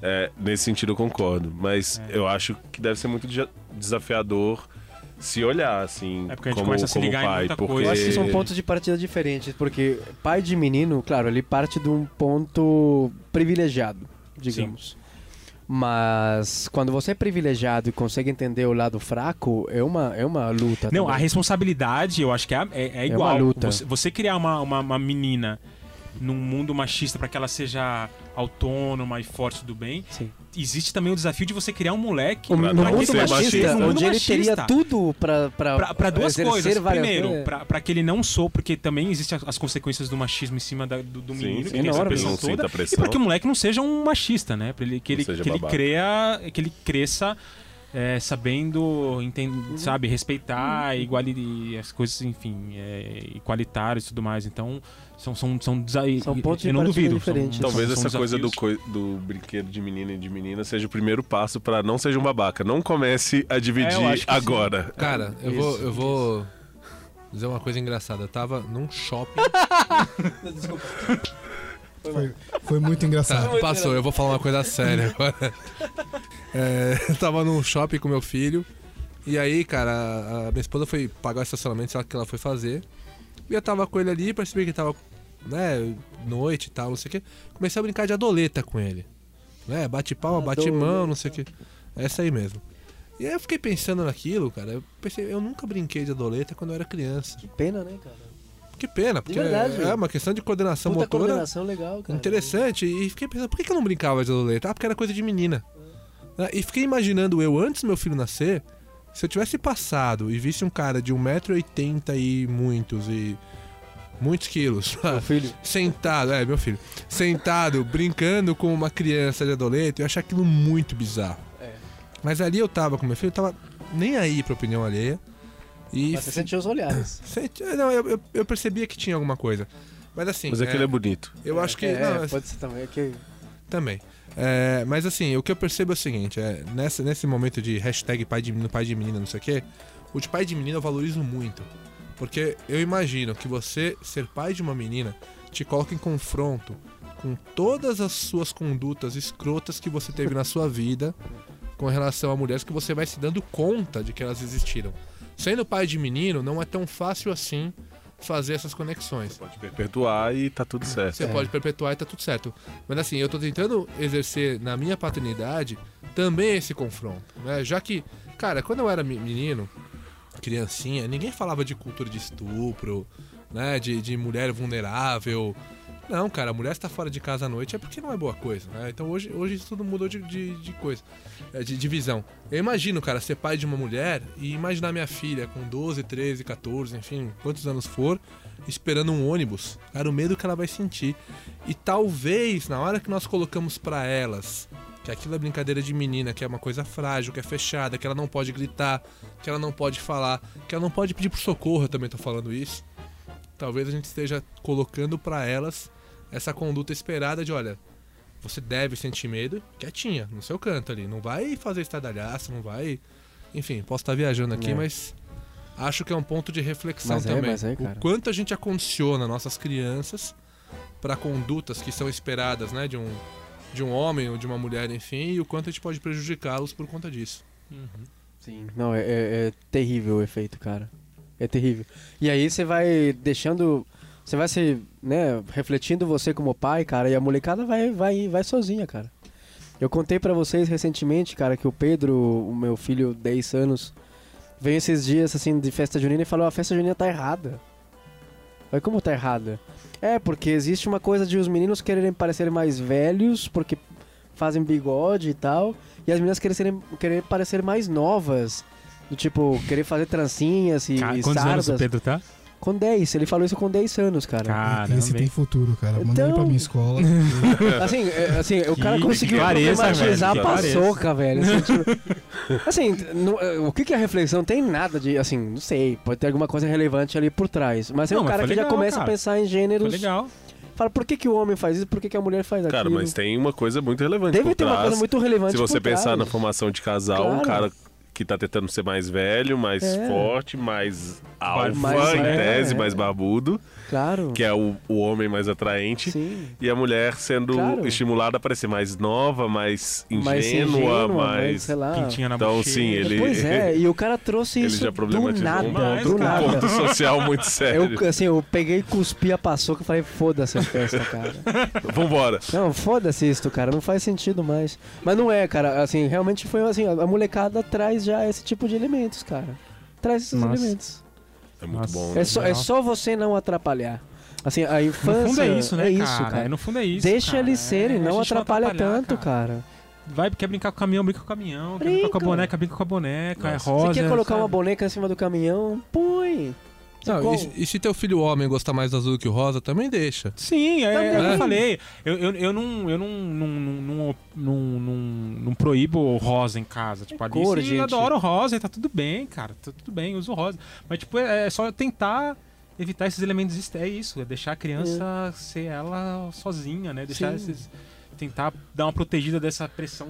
é, nesse sentido eu concordo. Mas É. eu acho que deve ser muito desafiador se olhar, assim, É porque a gente como, começa a se ligar em pai. muita porque... coisa. Eu acho que são pontos de partida diferentes, porque pai de menino, claro, ele parte de um ponto privilegiado, digamos. Mas quando você é privilegiado e consegue entender o lado fraco, é uma, é uma luta. Não, a também. responsabilidade eu acho que é, é, é igual. uma luta. Você, você criar uma, uma, uma menina num mundo machista para que ela seja autônoma e forte do bem, Sim. Existe também o desafio de você criar um moleque O, Pra no não mundo machista, machista. No mundo onde ele machista. teria tudo Pra, pra duas coisas. Primeiro, pra que ele não sou, porque também existem as, as consequências do machismo em cima da- do, do Sim, menino, sim, que tem essa enorme. pressão toda. pressão. E pra que o moleque não seja um machista, né? Pra ele, que, ele, que, ele crea, que ele cresça é, sabendo, enten- Uhum. sabe, respeitar iguali, as coisas, enfim, é, igualitárias e tudo mais. Então, são, são, são, São pontos eu não duvido. diferentes. São, Talvez são, são essa coisa do, do brinquedo de menino e de menina seja o primeiro passo pra não seja um babaca. Não comece a dividir É, que sim. agora. Cara, eu Isso, vou, eu vou dizer uma coisa engraçada. Eu tava num shopping. Foi, foi muito engraçado. Tá, passou, eu vou falar uma coisa séria agora. É, eu tava num shopping com meu filho. E aí, cara, a, minha esposa foi pagar o estacionamento, sei lá o que ela foi fazer. E eu tava com ele ali, percebi que tava, né, noite e tal, não sei o que. Comecei a brincar de adoleta com ele. Né, bate palma, bate mão, não sei o que. Essa aí mesmo. E aí eu fiquei pensando naquilo, cara. Eu pensei, eu nunca brinquei de adoleta quando eu era criança. Que pena, né, cara? Que pena, porque verdade. é uma questão de coordenação Puta motora coordenação legal, cara. interessante. E fiquei pensando, por que eu não brincava de adoleta? Ah, porque era coisa de menina. Né, E fiquei imaginando eu, antes do meu filho nascer, se eu tivesse passado e visse um cara de 1,80m e muitos e muitos quilos, Meu filho. sentado, é, meu filho, sentado, brincando com uma criança de adoleta, eu achar aquilo muito bizarro. É. Mas ali eu tava com meu filho, eu tava nem aí pra opinião alheia. E Mas você sentiu os olhares. Sente- Não, eu, eu, eu percebia que tinha alguma coisa. Mas assim. Mas é que ele é bonito. Eu acho que. É, não, pode ser também. É que... Também. É, mas assim, o que eu percebo é o seguinte: é, nessa, nesse momento de hashtag pai de menino, pai de menina, não sei o quê, o de pai de menina eu valorizo muito. Porque eu imagino que você ser pai de uma menina te coloca em confronto com todas as suas condutas escrotas que você teve na sua vida com relação a mulheres que você vai se dando conta de que elas existiram. Sendo pai de menino, não é tão fácil assim fazer essas conexões. Pode perpetuar e tá tudo certo. Você pode perpetuar e tá tudo certo. Mas assim, eu tô tentando exercer na minha paternidade também esse confronto, né? Já que, cara, quando eu era me- menino, criancinha, ninguém falava de cultura de estupro, né? De, de mulher vulnerável. Não, cara, a mulher está fora de casa à noite é porque não é boa coisa, né? Então hoje, hoje isso tudo mudou de, de, de coisa, é, de, de visão. Eu imagino, cara, ser pai de uma mulher e imaginar minha filha com 12, 13, 14, enfim, quantos anos for, esperando um ônibus. Cara, o medo que ela vai sentir. E talvez, na hora que nós colocamos pra elas que aquilo é brincadeira de menina, que é uma coisa frágil, que é fechada, que ela não pode gritar, que ela não pode falar, que ela não pode pedir por socorro, eu também tô falando isso. Talvez a gente esteja colocando pra elas essa conduta esperada de, olha, você deve sentir medo, quietinha, no seu canto ali, não vai fazer estardalhaço, não vai, enfim, posso estar viajando aqui, É. mas acho que é um ponto de reflexão Mas é, também. mas é, cara. o quanto a gente acondiciona nossas crianças para condutas que são esperadas, né, de um de um homem ou de uma mulher, enfim, e o quanto a gente pode prejudicá-los por conta disso. Sim. Não, é, é- é terrível o efeito, cara. É terrível. E aí você vai deixando. Você vai se, né, refletindo você como pai, cara, e a molecada vai, vai, vai sozinha, cara. Eu contei pra vocês recentemente, cara, que o Pedro, o meu filho, 10 anos, veio esses dias, assim, de festa junina e falou: a festa junina tá errada. Falei, como tá errada? É, porque existe uma coisa de os meninos quererem parecer mais velhos, porque fazem bigode e tal, e as meninas quererem, querer parecer mais novas. Do tipo, querer fazer trancinhas e, Cara, quantos anos sardas. o Pedro tá? Com 10, ele falou isso com 10 anos, cara. Caramba, Esse tem futuro, cara. Manda ele Então- pra minha escola. Assim, é, assim o cara Que conseguiu clareza, problematizar velho, a que paçoca, velho. Assim, tipo, assim, no- é, o que, que é reflexão? Tem nada de, assim, não sei, pode ter alguma coisa relevante ali por trás. Mas é Não, um cara foi que já legal, começa cara. a pensar em Foi gêneros. legal. Fala, por que, que o homem faz isso, por que, que a mulher faz aquilo? Cara, mas tem uma coisa muito relevante Deve por ter uma trás. coisa muito relevante Se você por pensar na formação de casal, um Claro. cara que tá tentando ser mais velho, mais É. forte, mais alfa, Mais- em tese, é. mais barbudo, Claro. que é o, o homem mais atraente. Sim. E a mulher sendo Claro. estimulada a parecer mais nova, mais ingênua, mais ingênua, mais. sei lá. Pintinha na Então, sim, ele- Pois é, e o cara trouxe Ele isso já do nada, mais, do nada. um ponto social muito sério. Eu, assim, eu peguei e cuspi a paçoca e falei, foda-se a festa, cara. Vambora. Não, foda-se isso, cara, não faz sentido mais. Mas não é, cara, assim, realmente foi assim, a molecada traz já esse tipo de elementos, cara. Traz esses Nossa. elementos. É muito Nossa. bom, É né? só, é só você não atrapalhar. Assim, a No infância fundo é isso, né, é isso, cara? cara. No fundo é isso. Deixa cara. eles serem, É, não atrapalha atrapalhar, tanto, cara. Vai, quer brincar com o caminhão, brinca com o caminhão. Quer brincar com a Brinca. boneca, brinca com a boneca. É Nossa. rosa. Você quer colocar sabe? uma boneca em cima do caminhão? Põe. Não, Qual- e, e se teu filho homem gostar mais do azul que o rosa, também deixa. Sim, é, é o que Também. eu falei. Eu, eu, eu, não, eu não, não, não, não, não, não, não proíbo o rosa em casa. Tipo, ali cor, eu gente. adoro rosa e tá tudo bem, cara. Tá tudo bem, uso rosa. Mas, tipo, é, é só tentar evitar esses elementos. É isso, é deixar a criança ser ela sozinha, né? Deixar Sim. esses. Tentar dar uma protegida dessa pressão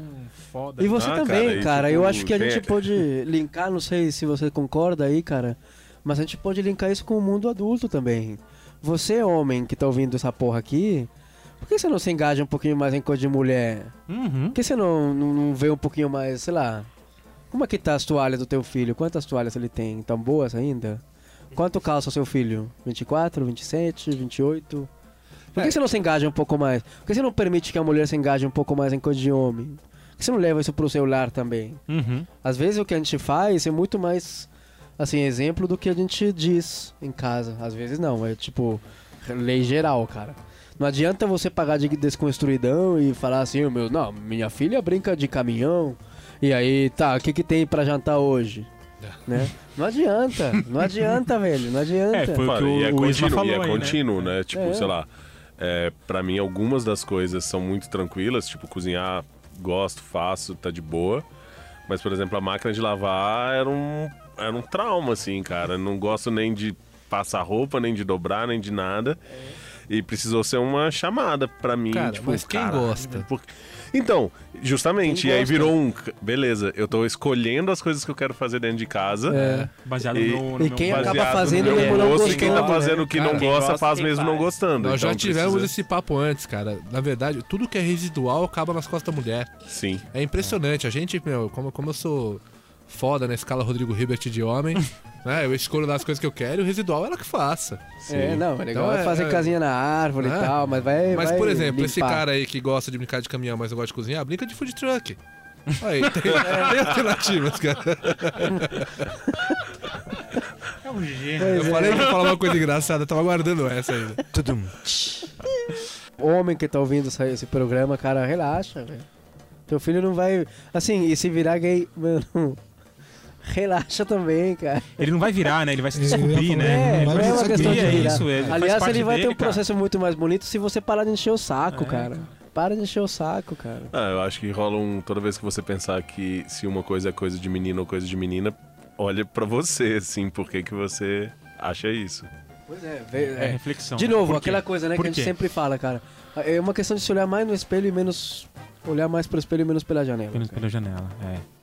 foda. E você Ah, também, cara, cara. eu acho que a gente pode linkar, não sei se você concorda aí, cara, mas a gente pode linkar isso com o mundo adulto também. Você, homem, que tá ouvindo essa porra aqui, por que você não se engaja um pouquinho mais em coisa de mulher? Uhum. Por que você não, não, não vê um pouquinho mais, sei lá, como é que tá as toalhas do teu filho? Quantas toalhas ele tem? Tão boas ainda? Quanto calça o seu filho? 24, 27, 28? Por que É. você não se engaja um pouco mais? Por que você não permite que a mulher se engaje um pouco mais em coisa de homem? Por que você não leva isso pro seu lar também? Uhum. Às vezes o que a gente faz é muito mais, assim, exemplo do que a gente diz em casa. Às vezes não, é tipo lei geral, cara. Não adianta você pagar de desconstruidão e falar assim, "Ô, meu, não, minha filha brinca de caminhão. E aí, tá, o que que tem pra jantar hoje? Né? Não adianta, não adianta, velho, não adianta. É, foi- o e é o Isma contínuo, falou e é aí, né? contínuo, né? Tipo, É. sei lá, é, pra mim algumas das coisas são muito tranquilas, tipo, cozinhar, gosto, faço, tá de boa. Mas, por exemplo, a máquina de lavar era um, era um trauma, assim, cara. Não gosto nem de passar roupa, nem de dobrar, nem de nada. E precisou ser uma chamada pra mim. Cara, tipo, mas quem cara, gosta? por- Então, justamente, e aí virou um. Beleza, eu tô escolhendo as coisas que eu quero fazer dentro de casa. É. Baseado E- no, no e meu quem acaba no fazendo meu mesmo não gosto, e quem tá fazendo o que Cara, não gosta gosta, faz mesmo não faz. gostando. Nós já Então, tivemos precisa- esse papo antes, cara. Na verdade, tudo que é residual acaba nas costas da mulher. Sim. É impressionante. A gente, meu, como, como eu sou foda na escala Rodrigo Hilbert de homem, né? Eu escolho das coisas que eu quero e o residual ela que faça. É, não, é legal Então, é é- fazer é- casinha na árvore É. e tal, mas vai. Mas, vai por exemplo, esse limpar. cara aí que gosta de brincar de caminhão, mas não gosta de cozinhar, brinca de food truck. Aí, tem, tem alternativas, cara. É um gênio. Eu é. falei que ia falar uma coisa engraçada, eu tava guardando essa ainda. Homem que tá ouvindo esse programa, cara, relaxa, velho. Teu filho não vai. Assim, e se virar gay, mano. Relaxa também, cara. Ele não vai virar, né? Ele vai se descobrir, né? É, não é uma descobrir, questão de é virar. isso, ele faz Aliás, ele vai ter dele, um processo muito mais bonito se você parar de encher o saco, É, cara. Para de encher o saco, cara. Ah, eu acho que rola um. Toda vez que você pensar que se uma coisa é coisa de menino ou coisa de menina, olha pra você, assim, por que, que você acha isso. Pois é, É, reflexão. De novo, Por quê? aquela coisa, né, Por que a gente quê? sempre fala, cara. É uma questão de se olhar mais no espelho e menos. Olhar mais pro espelho e menos pela janela. Cara. pela janela, é.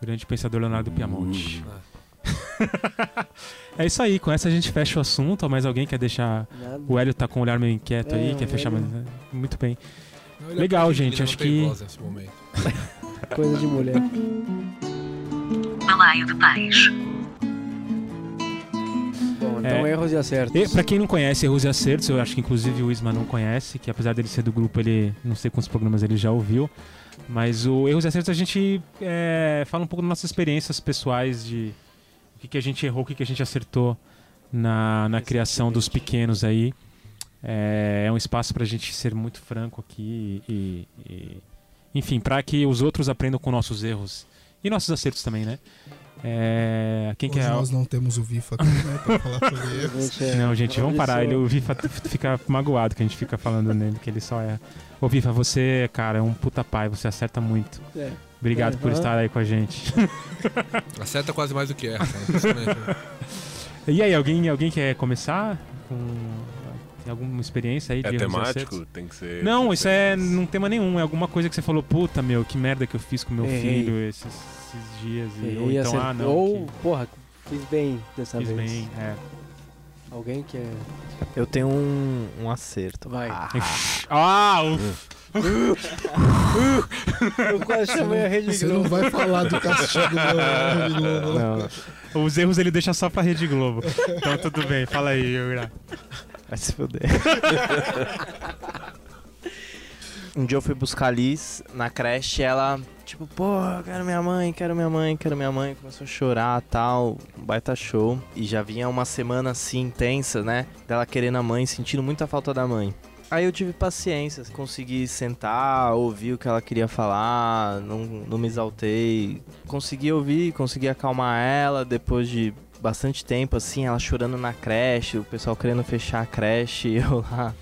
Grande pensador Leonardo Piamonte. É isso aí, com essa a gente fecha o assunto. Mais alguém quer deixar. Nada. O Hélio tá com um olhar meio inquieto É, aí, o quer fechar mais. Hélio- Muito bem. Não, é Legal, gente, menina, acho que-. Coisa de mulher. Balaio de Pais. Bom, então É. erros e acertos. E, pra quem não conhece Erros e Acertos, eu acho que inclusive o Isma não conhece, que apesar dele ser do grupo, ele não sei quantos programas ele já ouviu. Mas o Erros e Acertos a gente é, fala um pouco das nossas experiências pessoais de o que, que a gente errou, o que, que a gente acertou na, na criação dos pequenos aí. É, é um espaço pra gente ser muito franco aqui e, e- enfim, pra que os outros aprendam com nossos erros e nossos acertos também, né? É, quem Hoje quer nós não temos o VIFA aqui, né, pra falar sobre erros. Gente, é- não, gente, vamos parar. Ele, o Vifa fica magoado que a gente fica falando nele, que ele só é. Ô, Vifa, você, cara, é um puta pai, você acerta muito. É. Obrigado É, por estar aí com a gente. Acerta quase mais do que erra, cara. E aí, alguém, alguém quer começar? Com... Tem alguma experiência aí de É temático? acertos? Tem que ser. Não, isso que é não tema nenhum. É alguma coisa que você falou, puta, meu, que merda que eu fiz com meu Errei. filho esses, esses dias. E, ou então, acer- ah, não, Ou, que porra, fiz bem dessa fiz vez. bem. É. Alguém que é. Eu tenho um, um acerto. Vai. Ah, Ah, o- Eu quase chamei a Rede Você não Globo. vai falar do castigo do Rede Globo, né? não, os erros ele deixa só pra Rede Globo. Então tudo bem, fala aí, Ura. vai se fuder. um dia eu fui buscar a Liz na creche e ela, tipo, porra, quero minha mãe, quero minha mãe, quero minha mãe. Começou a chorar tal, um baita show. E já vinha uma semana assim intensa, né? Dela querendo a mãe, sentindo muita falta da mãe. Aí eu tive paciência, consegui sentar, ouvir o que ela queria falar, não, não me exaltei. Consegui ouvir, consegui acalmar ela depois de bastante tempo, assim, ela chorando na creche, o pessoal querendo fechar a creche, eu lá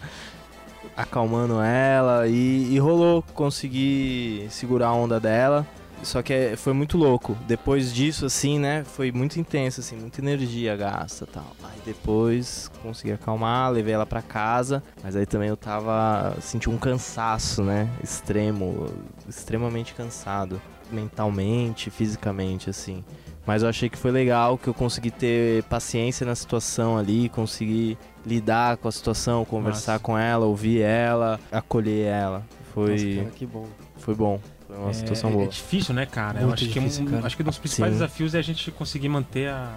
acalmando ela e, e rolou, consegui segurar a onda dela. Só que é- foi muito louco. Depois disso, assim, né? Foi muito intenso, assim, muita energia gasta tal. Aí depois consegui acalmar, levei ela pra casa. Mas aí também eu tava. Senti um cansaço, né? Extremo. Extremamente cansado. Mentalmente, fisicamente, assim. Mas eu achei que foi legal, que eu consegui ter paciência na situação ali, consegui lidar com a situação, conversar Massa. com ela, ouvir ela, acolher ela. Foi, Nossa, cara, que bom. foi bom. Foi uma situação é, boa. É difícil, né, cara? eu Muito acho que, difícil, um, cara. acho que um dos principais Sim. desafios é a gente conseguir manter a.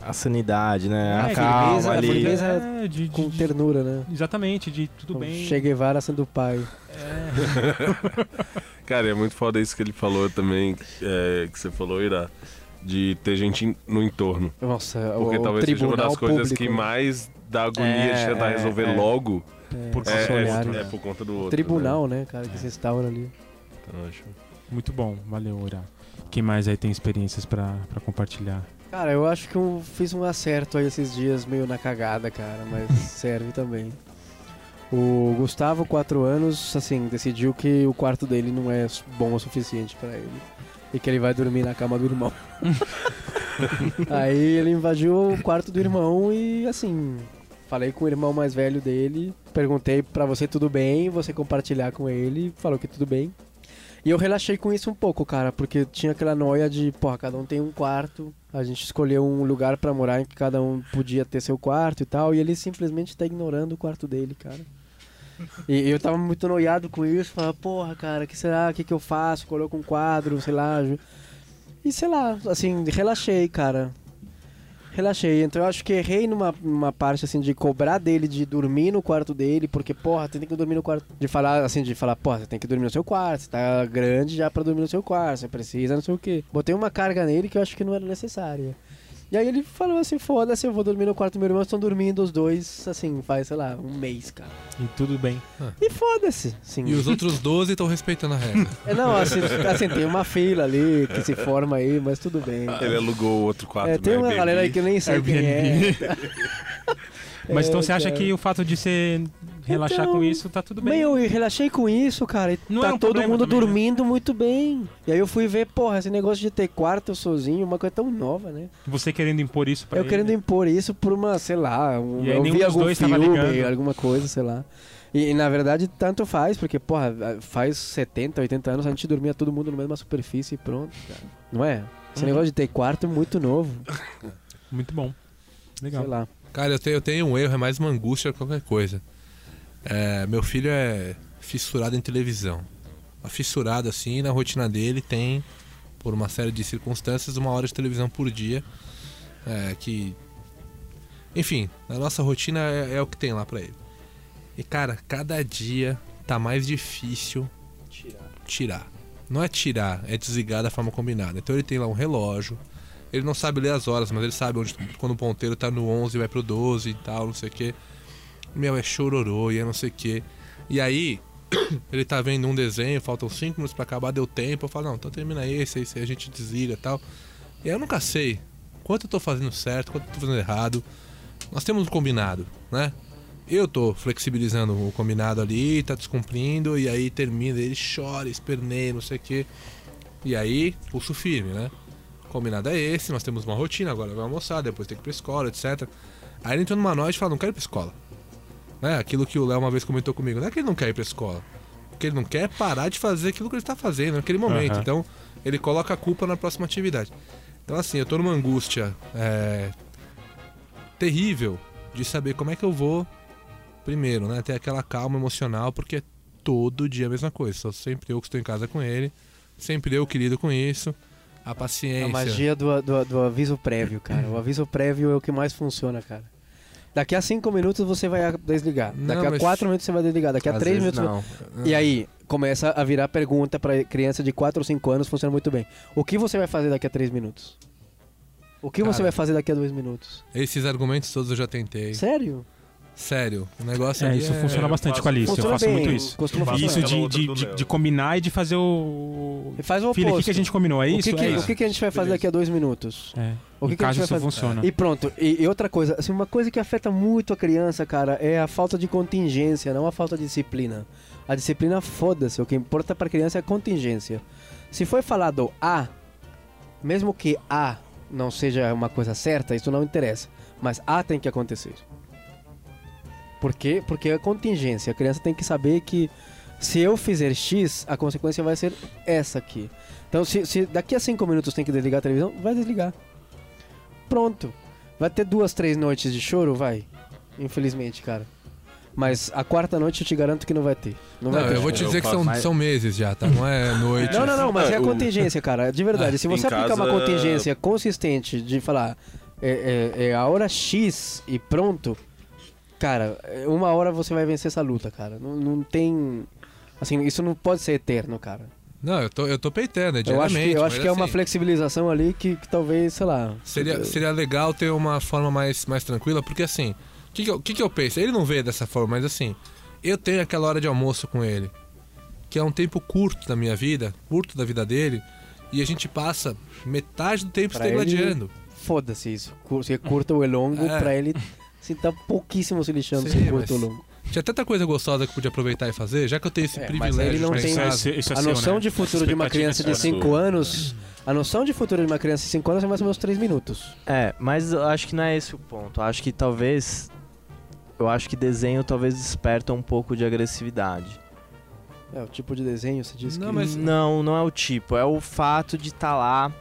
A sanidade, né? É, a que calma beleza, ali. beleza. É, de, de- Com de- ternura, né? Exatamente, de tudo Com bem. Che Guevara sendo pai. É, Cara, é muito foda isso que ele falou também, é, que você falou, Ira, de ter gente no entorno. Nossa, Porque o, o talvez seja uma das coisas público, que mais dá agonia É, de tentar é, resolver é. logo. É, por É, é, é por conta do outro. Tribunal, né? né, cara, que se instaura ali. Então, acho- muito bom, valeu, Ura. Quem mais aí tem experiências pra, pra compartilhar? Cara, eu acho que eu fiz um acerto aí esses dias, meio na cagada, cara, mas serve também. O Gustavo, 4 anos, assim, decidiu que o quarto dele não é bom o suficiente pra ele. E que ele vai dormir na cama do irmão. Aí ele invadiu o quarto do irmão e assim, falei com o irmão mais velho dele, perguntei pra você tudo bem, você compartilhar com ele, falou que tudo bem. E eu relaxei com isso um pouco, cara, porque tinha aquela noia de, porra, cada um tem um quarto, a gente escolheu um lugar pra morar em que cada um podia ter seu quarto e tal, e ele simplesmente tá ignorando o quarto dele, cara. E eu tava muito noiado com isso, falava, porra, cara, que será? O que, que eu faço? Coloco um quadro, sei lá. E sei lá, assim, relaxei, cara. Relaxei. Então eu acho que errei numa, numa parte assim de cobrar dele de dormir no quarto dele, porque, porra, tem que dormir no quarto. De falar assim, de falar, porra, você tem que dormir no seu quarto, você tá grande já pra dormir no seu quarto, você precisa, não sei o quê. Botei uma carga nele que eu acho que não era necessária. E aí ele falou assim, foda-se, eu vou dormir no quarto do meu irmão, estão dormindo os dois, assim, faz, sei lá, um mês, cara. E tudo bem. E foda-se, sim. E os outros 12 estão respeitando a regra. É, não, assim, assim, tem uma fila ali que se forma aí, mas tudo bem. Ele alugou o outro quarto. É, tem no uma Airbnb. galera aí que eu nem sei quem é. Mas É, então você acha cara. que o fato de você relaxar Então, com isso tá tudo bem? Meu, eu relaxei com isso, cara. E Não tá é um todo mundo também, né? dormindo muito bem. E aí eu fui ver, porra, esse negócio de ter quarto sozinho, uma coisa tão nova, né? Você querendo impor isso pra eu ele. querendo impor isso por uma, sei lá, um, E aí eu vi algum filme, alguma coisa, sei lá. E, na verdade tanto faz, porque, porra, faz 70, 80 anos a gente dormia todo mundo na mesma superfície e pronto, cara. Não é? Esse Uhum. negócio de ter quarto é muito novo. Muito bom. Legal. Sei lá. Cara, eu tenho, eu tenho um erro, é mais uma angústia que qualquer coisa. É, meu filho é fissurado em televisão. Uma fissurada assim, na rotina dele tem, por uma série de circunstâncias, uma hora de televisão por dia. É, que. Enfim, na nossa rotina é, é o que tem lá pra ele. E cara, cada dia tá mais difícil tirar. Não é tirar, é desligar da forma combinada. Então ele tem lá um relógio. Ele não sabe ler as horas, mas ele sabe onde quando o ponteiro tá no 11 vai pro 12 e tal, não sei o que. Meu, é chororô e é não sei o que. E aí, ele tá vendo um desenho, faltam 5 minutos pra acabar, deu tempo. Eu falo, não, então termina esse, esse aí a gente desliga e tal. E aí eu nunca sei quanto eu tô fazendo certo, quanto eu tô fazendo errado. Nós temos um combinado, né? Eu tô flexibilizando o combinado ali, tá descumprindo, e aí termina, ele chora, esperneia, não sei o que. E aí, pulso firme, né? Combinado é esse, nós temos uma rotina, agora vai almoçar, depois tem que ir pra escola, etc. Aí ele entrou numa noite e fala, não quero ir pra escola. Né? Aquilo que o Léo uma vez comentou comigo, não é que ele não quer ir pra escola. O que ele não quer é parar de fazer aquilo que ele tá fazendo naquele momento. Aham. Então, ele coloca a culpa na próxima atividade. Então, assim, eu tô numa angústia é, terrível de saber como é que eu vou, primeiro, né? Ter aquela calma emocional, porque é todo dia a mesma coisa. Sou sempre eu que estou em casa com ele, sempre eu que lido com isso. A paciência. A magia do, do, do aviso prévio, cara. O aviso prévio é o que mais funciona, cara. Daqui a 5 minutos você vai desligar. Não, Daqui a mas- 4 minutos você vai desligar. Daqui a Às 3 vezes minutos. não. E aí, começa a virar pergunta pra criança de 4 ou 5 anos, funciona muito bem. O que você vai fazer daqui a 3 minutos? O que você Cara. vai fazer daqui a 2 minutos? Esses argumentos todos eu já tentei. Sério? Sério, o negócio É, isso é... funciona bastante com a Alice. Eu faço bem, muito isso. E isso de, de, de, de combinar e de fazer o. E faz o Filho, o que, oposto. que a gente combinou? É o isso? que, que- é o que, que a gente vai fazer daqui a 2 minutos? É. O que em que a gente caso vai fazer? funciona. E pronto. E, e outra coisa, assim, uma coisa que afeta muito a criança, cara, é a falta de contingência, não a falta de disciplina. A disciplina, foda-se. O que importa pra criança é a contingência. Se foi falado A, mesmo que A não seja uma coisa certa, isso não interessa. Mas A tem que acontecer. Por quê? Porque é contingência. A criança tem que saber que se eu fizer X, a consequência vai ser essa aqui. Então, se, se daqui a 5 minutos tem que desligar a televisão, vai desligar. Pronto. Vai ter duas, três noites de choro? Vai. Infelizmente, cara. Mas a quarta noite eu te garanto que não vai ter. Não, Não, vai ter eu vou choro. te Eu dizer que faço são, mais- são meses já, tá? Não é noite. Não, não, não, mas é a o- contingência, cara. De verdade. Se Em você aplicar uma casa- contingência consistente de falar é, é- é a hora X e pronto, cara, é, uma hora você vai vencer essa luta, cara. Não, não tem. Assim, isso não pode ser eterno, cara. Não, eu tô, eu tô peitando, é Eu acho que, eu acho que é uma assim, flexibilização ali que, que talvez, sei lá. Seria, seria legal ter uma forma mais, mais tranquila, porque assim, o que, que, eu- que, que eu penso? Ele não vê dessa forma, mas assim, eu tenho aquela hora de almoço com ele, que é um tempo curto da minha vida, curto da vida dele, e a gente passa metade do tempo se Pra degladiando. Foda-se isso. Se curta ou é longo, É. pra ele se tá pouquíssimo se lixando Sim, se ou mas- longo. Tinha tanta coisa gostosa que eu podia aproveitar e fazer, já que eu tenho esse É, mas privilégio ele não de tem- Isso, é- isso é A seu, noção né? de futuro de uma criança de é sua. 5 anos. A noção de futuro de uma criança de 5 anos é mais ou menos 3 minutos. É, mas eu acho que não é esse o ponto. Eu acho que talvez. Eu acho que desenho talvez desperta um pouco de agressividade. É, o tipo de desenho, você disse Não, que. mas- Não, não é o tipo. É o fato de estar lá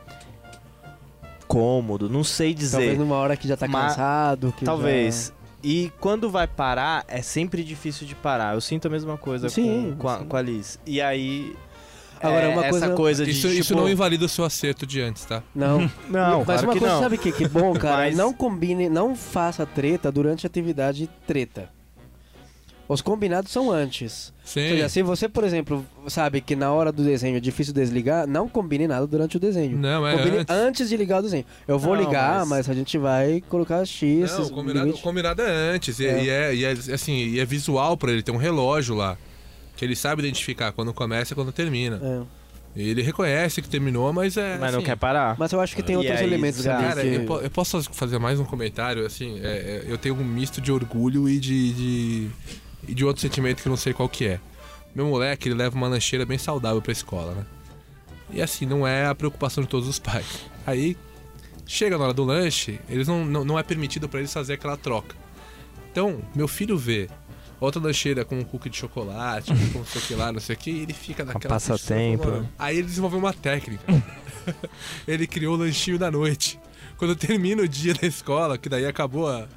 cômodo. Não sei dizer. Talvez numa hora que já tá Ma- cansado. Que Talvez. E quando vai parar, é sempre difícil de parar. Eu sinto a mesma coisa Sim, com, com, a, com a Liz. E aí. Agora, é uma essa coisa- coisa de. Isso, isso tipo, não invalida o seu acerto de antes, tá? Já... Não. Não, Mas claro uma que coisa, não. sabe o que, que é bom, cara? Mas- Não combine, não faça treta durante a atividade treta. Os combinados são antes. Ou Sim. seja, se você, por exemplo, sabe que na hora do desenho é difícil desligar, não combine nada durante o desenho. Não, é Combine antes. antes. de ligar o desenho. Eu vou Não, ligar, mas... mas- a gente vai colocar X. Não, o combinado, combinado é antes. E É. é, e é, e é, assim, e é visual pra ele, tem um relógio lá. Que ele sabe identificar quando começa e quando termina. É. E ele reconhece que terminou, mas é. Mas não assim, quer parar. Mas eu acho que tem E outros aí, elementos ali. desgasta. Cara, que... eu, po- eu posso fazer mais um comentário, assim, é, é, eu tenho um misto de orgulho e de, de, e de outro sentimento que eu não sei qual que é. Meu moleque, ele leva uma lancheira bem saudável pra escola, né? E assim, não é a preocupação de todos os pais. Aí, chega na hora do lanche, eles não, não, não é permitido pra eles fazer aquela troca. Então, meu filho vê outra lancheira com um cookie de chocolate, com não sei o que lá, não sei o que, e ele fica naquela... passatempo. mano. Aí ele desenvolveu uma técnica. ele criou o lanchinho da noite. Quando termina o dia da escola, que daí acabou a,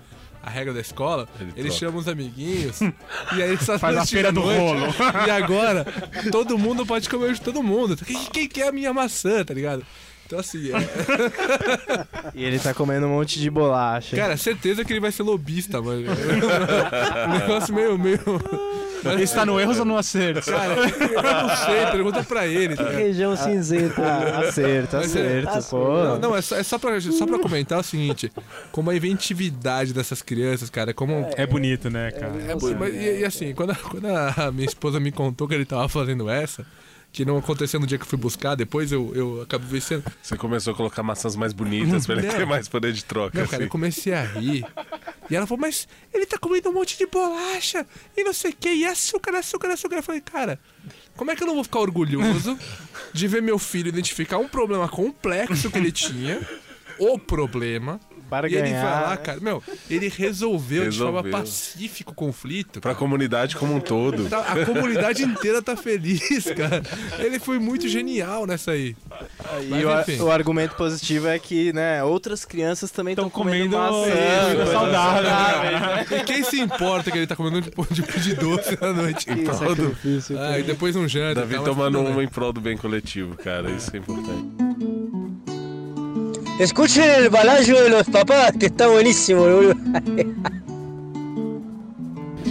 a regra da escola, Ele ele, chama os amiguinhos e aí ele só Faz a feira do rolo. E agora, todo mundo pode comer de todo mundo. Quem, quem quer a minha maçã, tá ligado? Então assim, é- E ele tá comendo um monte de bolacha. cara, certeza que ele vai ser lobista, mano. um negócio meio, meio... Ele está no erro ou no acerto? Cara, eu não sei, pergunta pra ele, tá? Região cinzenta. Ah, acerto, Mas é- acerto, pô. Não, não, é só, é só, pra, só pra comentar o seguinte: como a inventividade dessas crianças, cara, como. É bonito, né, cara? É, bu- mas, e, e assim, quando a, quando a minha esposa me contou que ele tava fazendo essa, que não aconteceu no dia que eu fui buscar, depois eu, eu acabei vencendo. Você começou a colocar maçãs mais bonitas pra ele ter mais poder de troca. Não, cara, eu assim. comecei a rir. E ela falou, mas ele tá comendo um monte de bolacha e não sei o que, e açúcar, açúcar, açúcar. Eu falei, cara, como é que eu não vou ficar orgulhoso de ver meu filho identificar um problema complexo que ele tinha, o problema, Para e ele ganhar. vai lá, cara, meu, ele resolveu, de forma Resolveu. pacífica o conflito. Pra comunidade como um todo. Tá- A comunidade inteira tá feliz, cara. Ele foi muito genial nessa aí. E Mas, o, o argumento positivo é que, né, outras crianças também Tão estão comendo, comendo maçã. comida coisas saudável, né? E quem se importa que ele tá comendo um tipo de, doce na noite? Que sacrifício. Ah, e depois um janta. Davi mas tomando uma em prol do bem coletivo, cara. Isso é importante. Escuchen el balayo de los papás, que está buenísimo, boludo.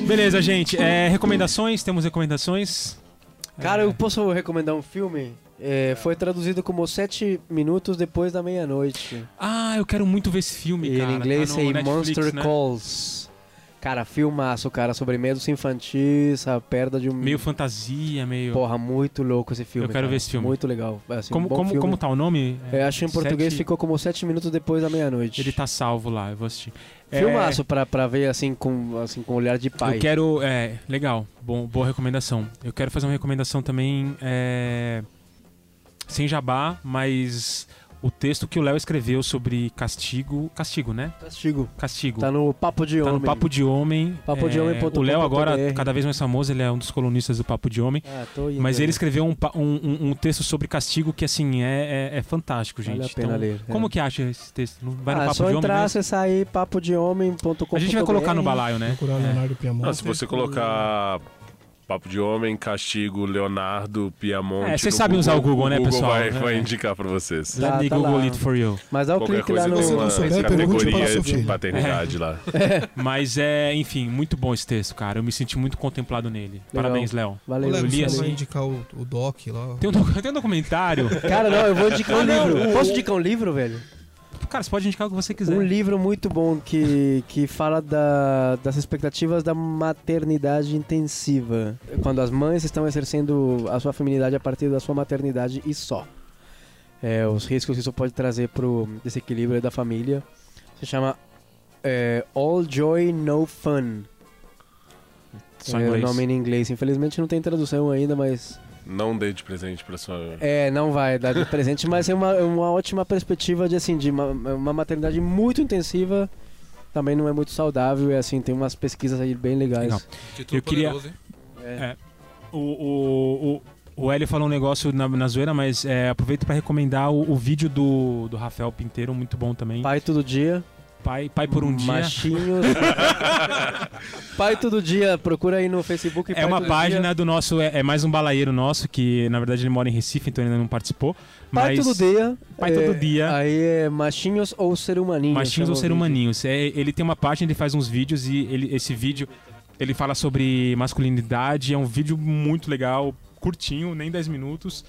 Beleza, gente. É, recomendações? Temos recomendações? Cara, eu posso recomendar um filme? É, foi traduzido como Sete Minutos Depois da Meia-Noite. Ah, eu quero muito ver esse filme, E cara. em inglês tá é Netflix, Monster né? Calls. Cara, filmaço, cara, sobre medos infantis, a perda de um... Meio fantasia, meio... Porra, muito louco esse filme. Eu quero cara. ver esse filme. Muito legal. Assim, como, bom como, filme. como tá o nome? Eu acho que em português Sete- ficou como Sete Minutos Depois da Meia-Noite. Ele tá salvo lá, eu vou assistir. É, Filmaço pra, pra ver assim com, assim com olhar de pai. Eu quero. É, legal. Bom, boa recomendação. Eu quero fazer uma recomendação também. É, sem jabá, mas o texto que o Léo escreveu sobre castigo. Castigo, né? Castigo. Castigo. Tá no Papo de Tá Homem. no Papo de Homem. Papo de É, homem.com.br. O Léo agora, cada vez mais famoso, ele é um dos colunistas do Papo de Homem. Ah, tô indo, Mas ele escreveu um, um, um- um texto sobre castigo que, assim, é, é, é fantástico, gente. Vale a pena Então, ler. é. Como que acha esse texto? Não Vai no ah, Papo só de Homem entrar, mesmo? acessar aí papodehomem.com.br. A gente vai colocar no balaio, né? Procurar Leonardo Piamonte. Não, se você colocar Papo de Homem, Castigo, Leonardo, Piamonte. É, vocês sabem usar o Google, né, Google pessoal? Vai, É. vai indicar pra vocês. Tá, Let me tá Google lá. it for you. Mas dá o Qualquer clique lá no... uma souber, o categoria seu de paternidade lá. Mas é, enfim, muito bom esse texto, cara. Eu me senti muito contemplado nele. Parabéns, Léo. Valeu. Eu li assim. vai indicar o, o doc lá. Tem um, tem um documentário. Cara, não, eu vou indicar um livro. o- Posso indicar um livro, velho? Cara, você pode indicar o que você quiser. Um livro muito bom que, que fala da, das expectativas da maternidade intensiva. Quando as mães estão exercendo a sua feminidade a partir da sua maternidade e só. É, os riscos que isso pode trazer pro desequilíbrio da família. Se chama é, All Joy No Fun. Só é o inglês. nome em inglês. Infelizmente não tem tradução ainda, mas. Não dê de presente pra sua. É, não vai dar de presente, mas é uma, uma ótima perspectiva de assim, de uma, uma maternidade muito intensiva. Também não é muito saudável, e assim, tem umas pesquisas aí bem legais. Legal. Título Eu queria-? É. O, o, o, o Hélio falou um negócio na, na zoeira, mas é, aproveito para recomendar o, o vídeo do, do Rafael Pinteiro, muito bom também. Pai todo dia. Pai, pai por um dia. Machinhos. Pai todo dia, procura aí no Facebook. É uma página Dia. do nosso, é, é mais um balaeiro nosso, que na verdade ele mora em Recife, então ele ainda não participou. Pai Mas todo dia. Pai é, todo dia. Aí é machinhos ou ser humaninhos. Machinhos ou ser humaninhos. É, ele tem uma página, ele faz uns vídeos e ele, esse vídeo ele fala sobre masculinidade. É um vídeo muito legal, curtinho, nem 10 minutos.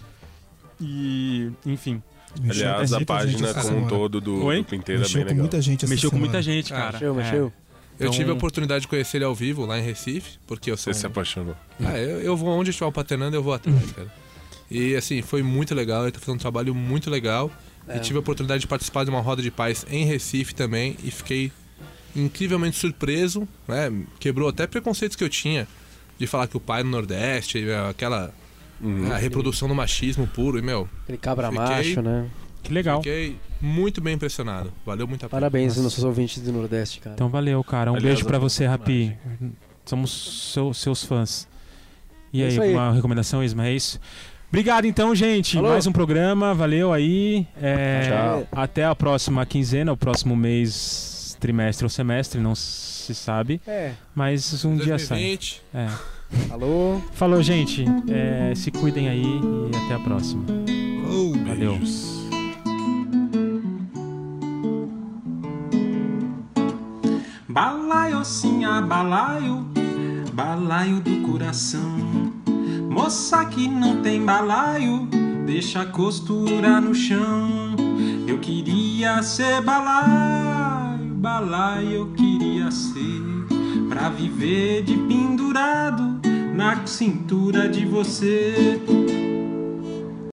E, enfim, Mexeu com Aliás, a página como um todo do, Oi? do Pinteiro é Mexeu bem com legal. muita gente essa mexeu com semana. muita gente, Ah, cara. Mexeu, É. mexeu. Eu Então- tive a oportunidade de conhecer ele ao vivo lá em Recife, porque eu sou. Você se apaixonou. Ah, eu, eu vou onde estiver o Paternando, eu vou atrás, cara. E assim, foi muito legal, ele tá fazendo um trabalho muito legal. É. E tive a oportunidade de participar de uma roda de paz em Recife também e fiquei incrivelmente surpreso, né? Quebrou até preconceitos que eu tinha de falar que o pai no Nordeste, é aquela Uhum. a reprodução do machismo puro, e meu, Aquele cabra Fiquei- macho, né? Que legal. fiquei muito bem impressionado. Valeu muito a pena. Parabéns aos nossos ouvintes do Nordeste, cara. Então valeu, cara. Um Aliás, beijo pra eu- você, Rapi. Somos seu- seus fãs. E É aí, aí. uma recomendação, Isma? É isso? Obrigado então, gente. Falou. Mais um programa. Valeu aí. É, Tchau. Até a próxima quinzena, o próximo mês, trimestre ou semestre, não se sabe. É. Mas um dia sai. 2020. É. Alô? Falou, gente. É, se cuidem aí e até a próxima. Valeu. Beijos. Balaio, sim, a balaio, balaio do coração. Moça que não tem balaio, deixa a costura no chão. Eu queria ser balaio, balaio eu queria ser. Pra viver de pendurado na cintura de você.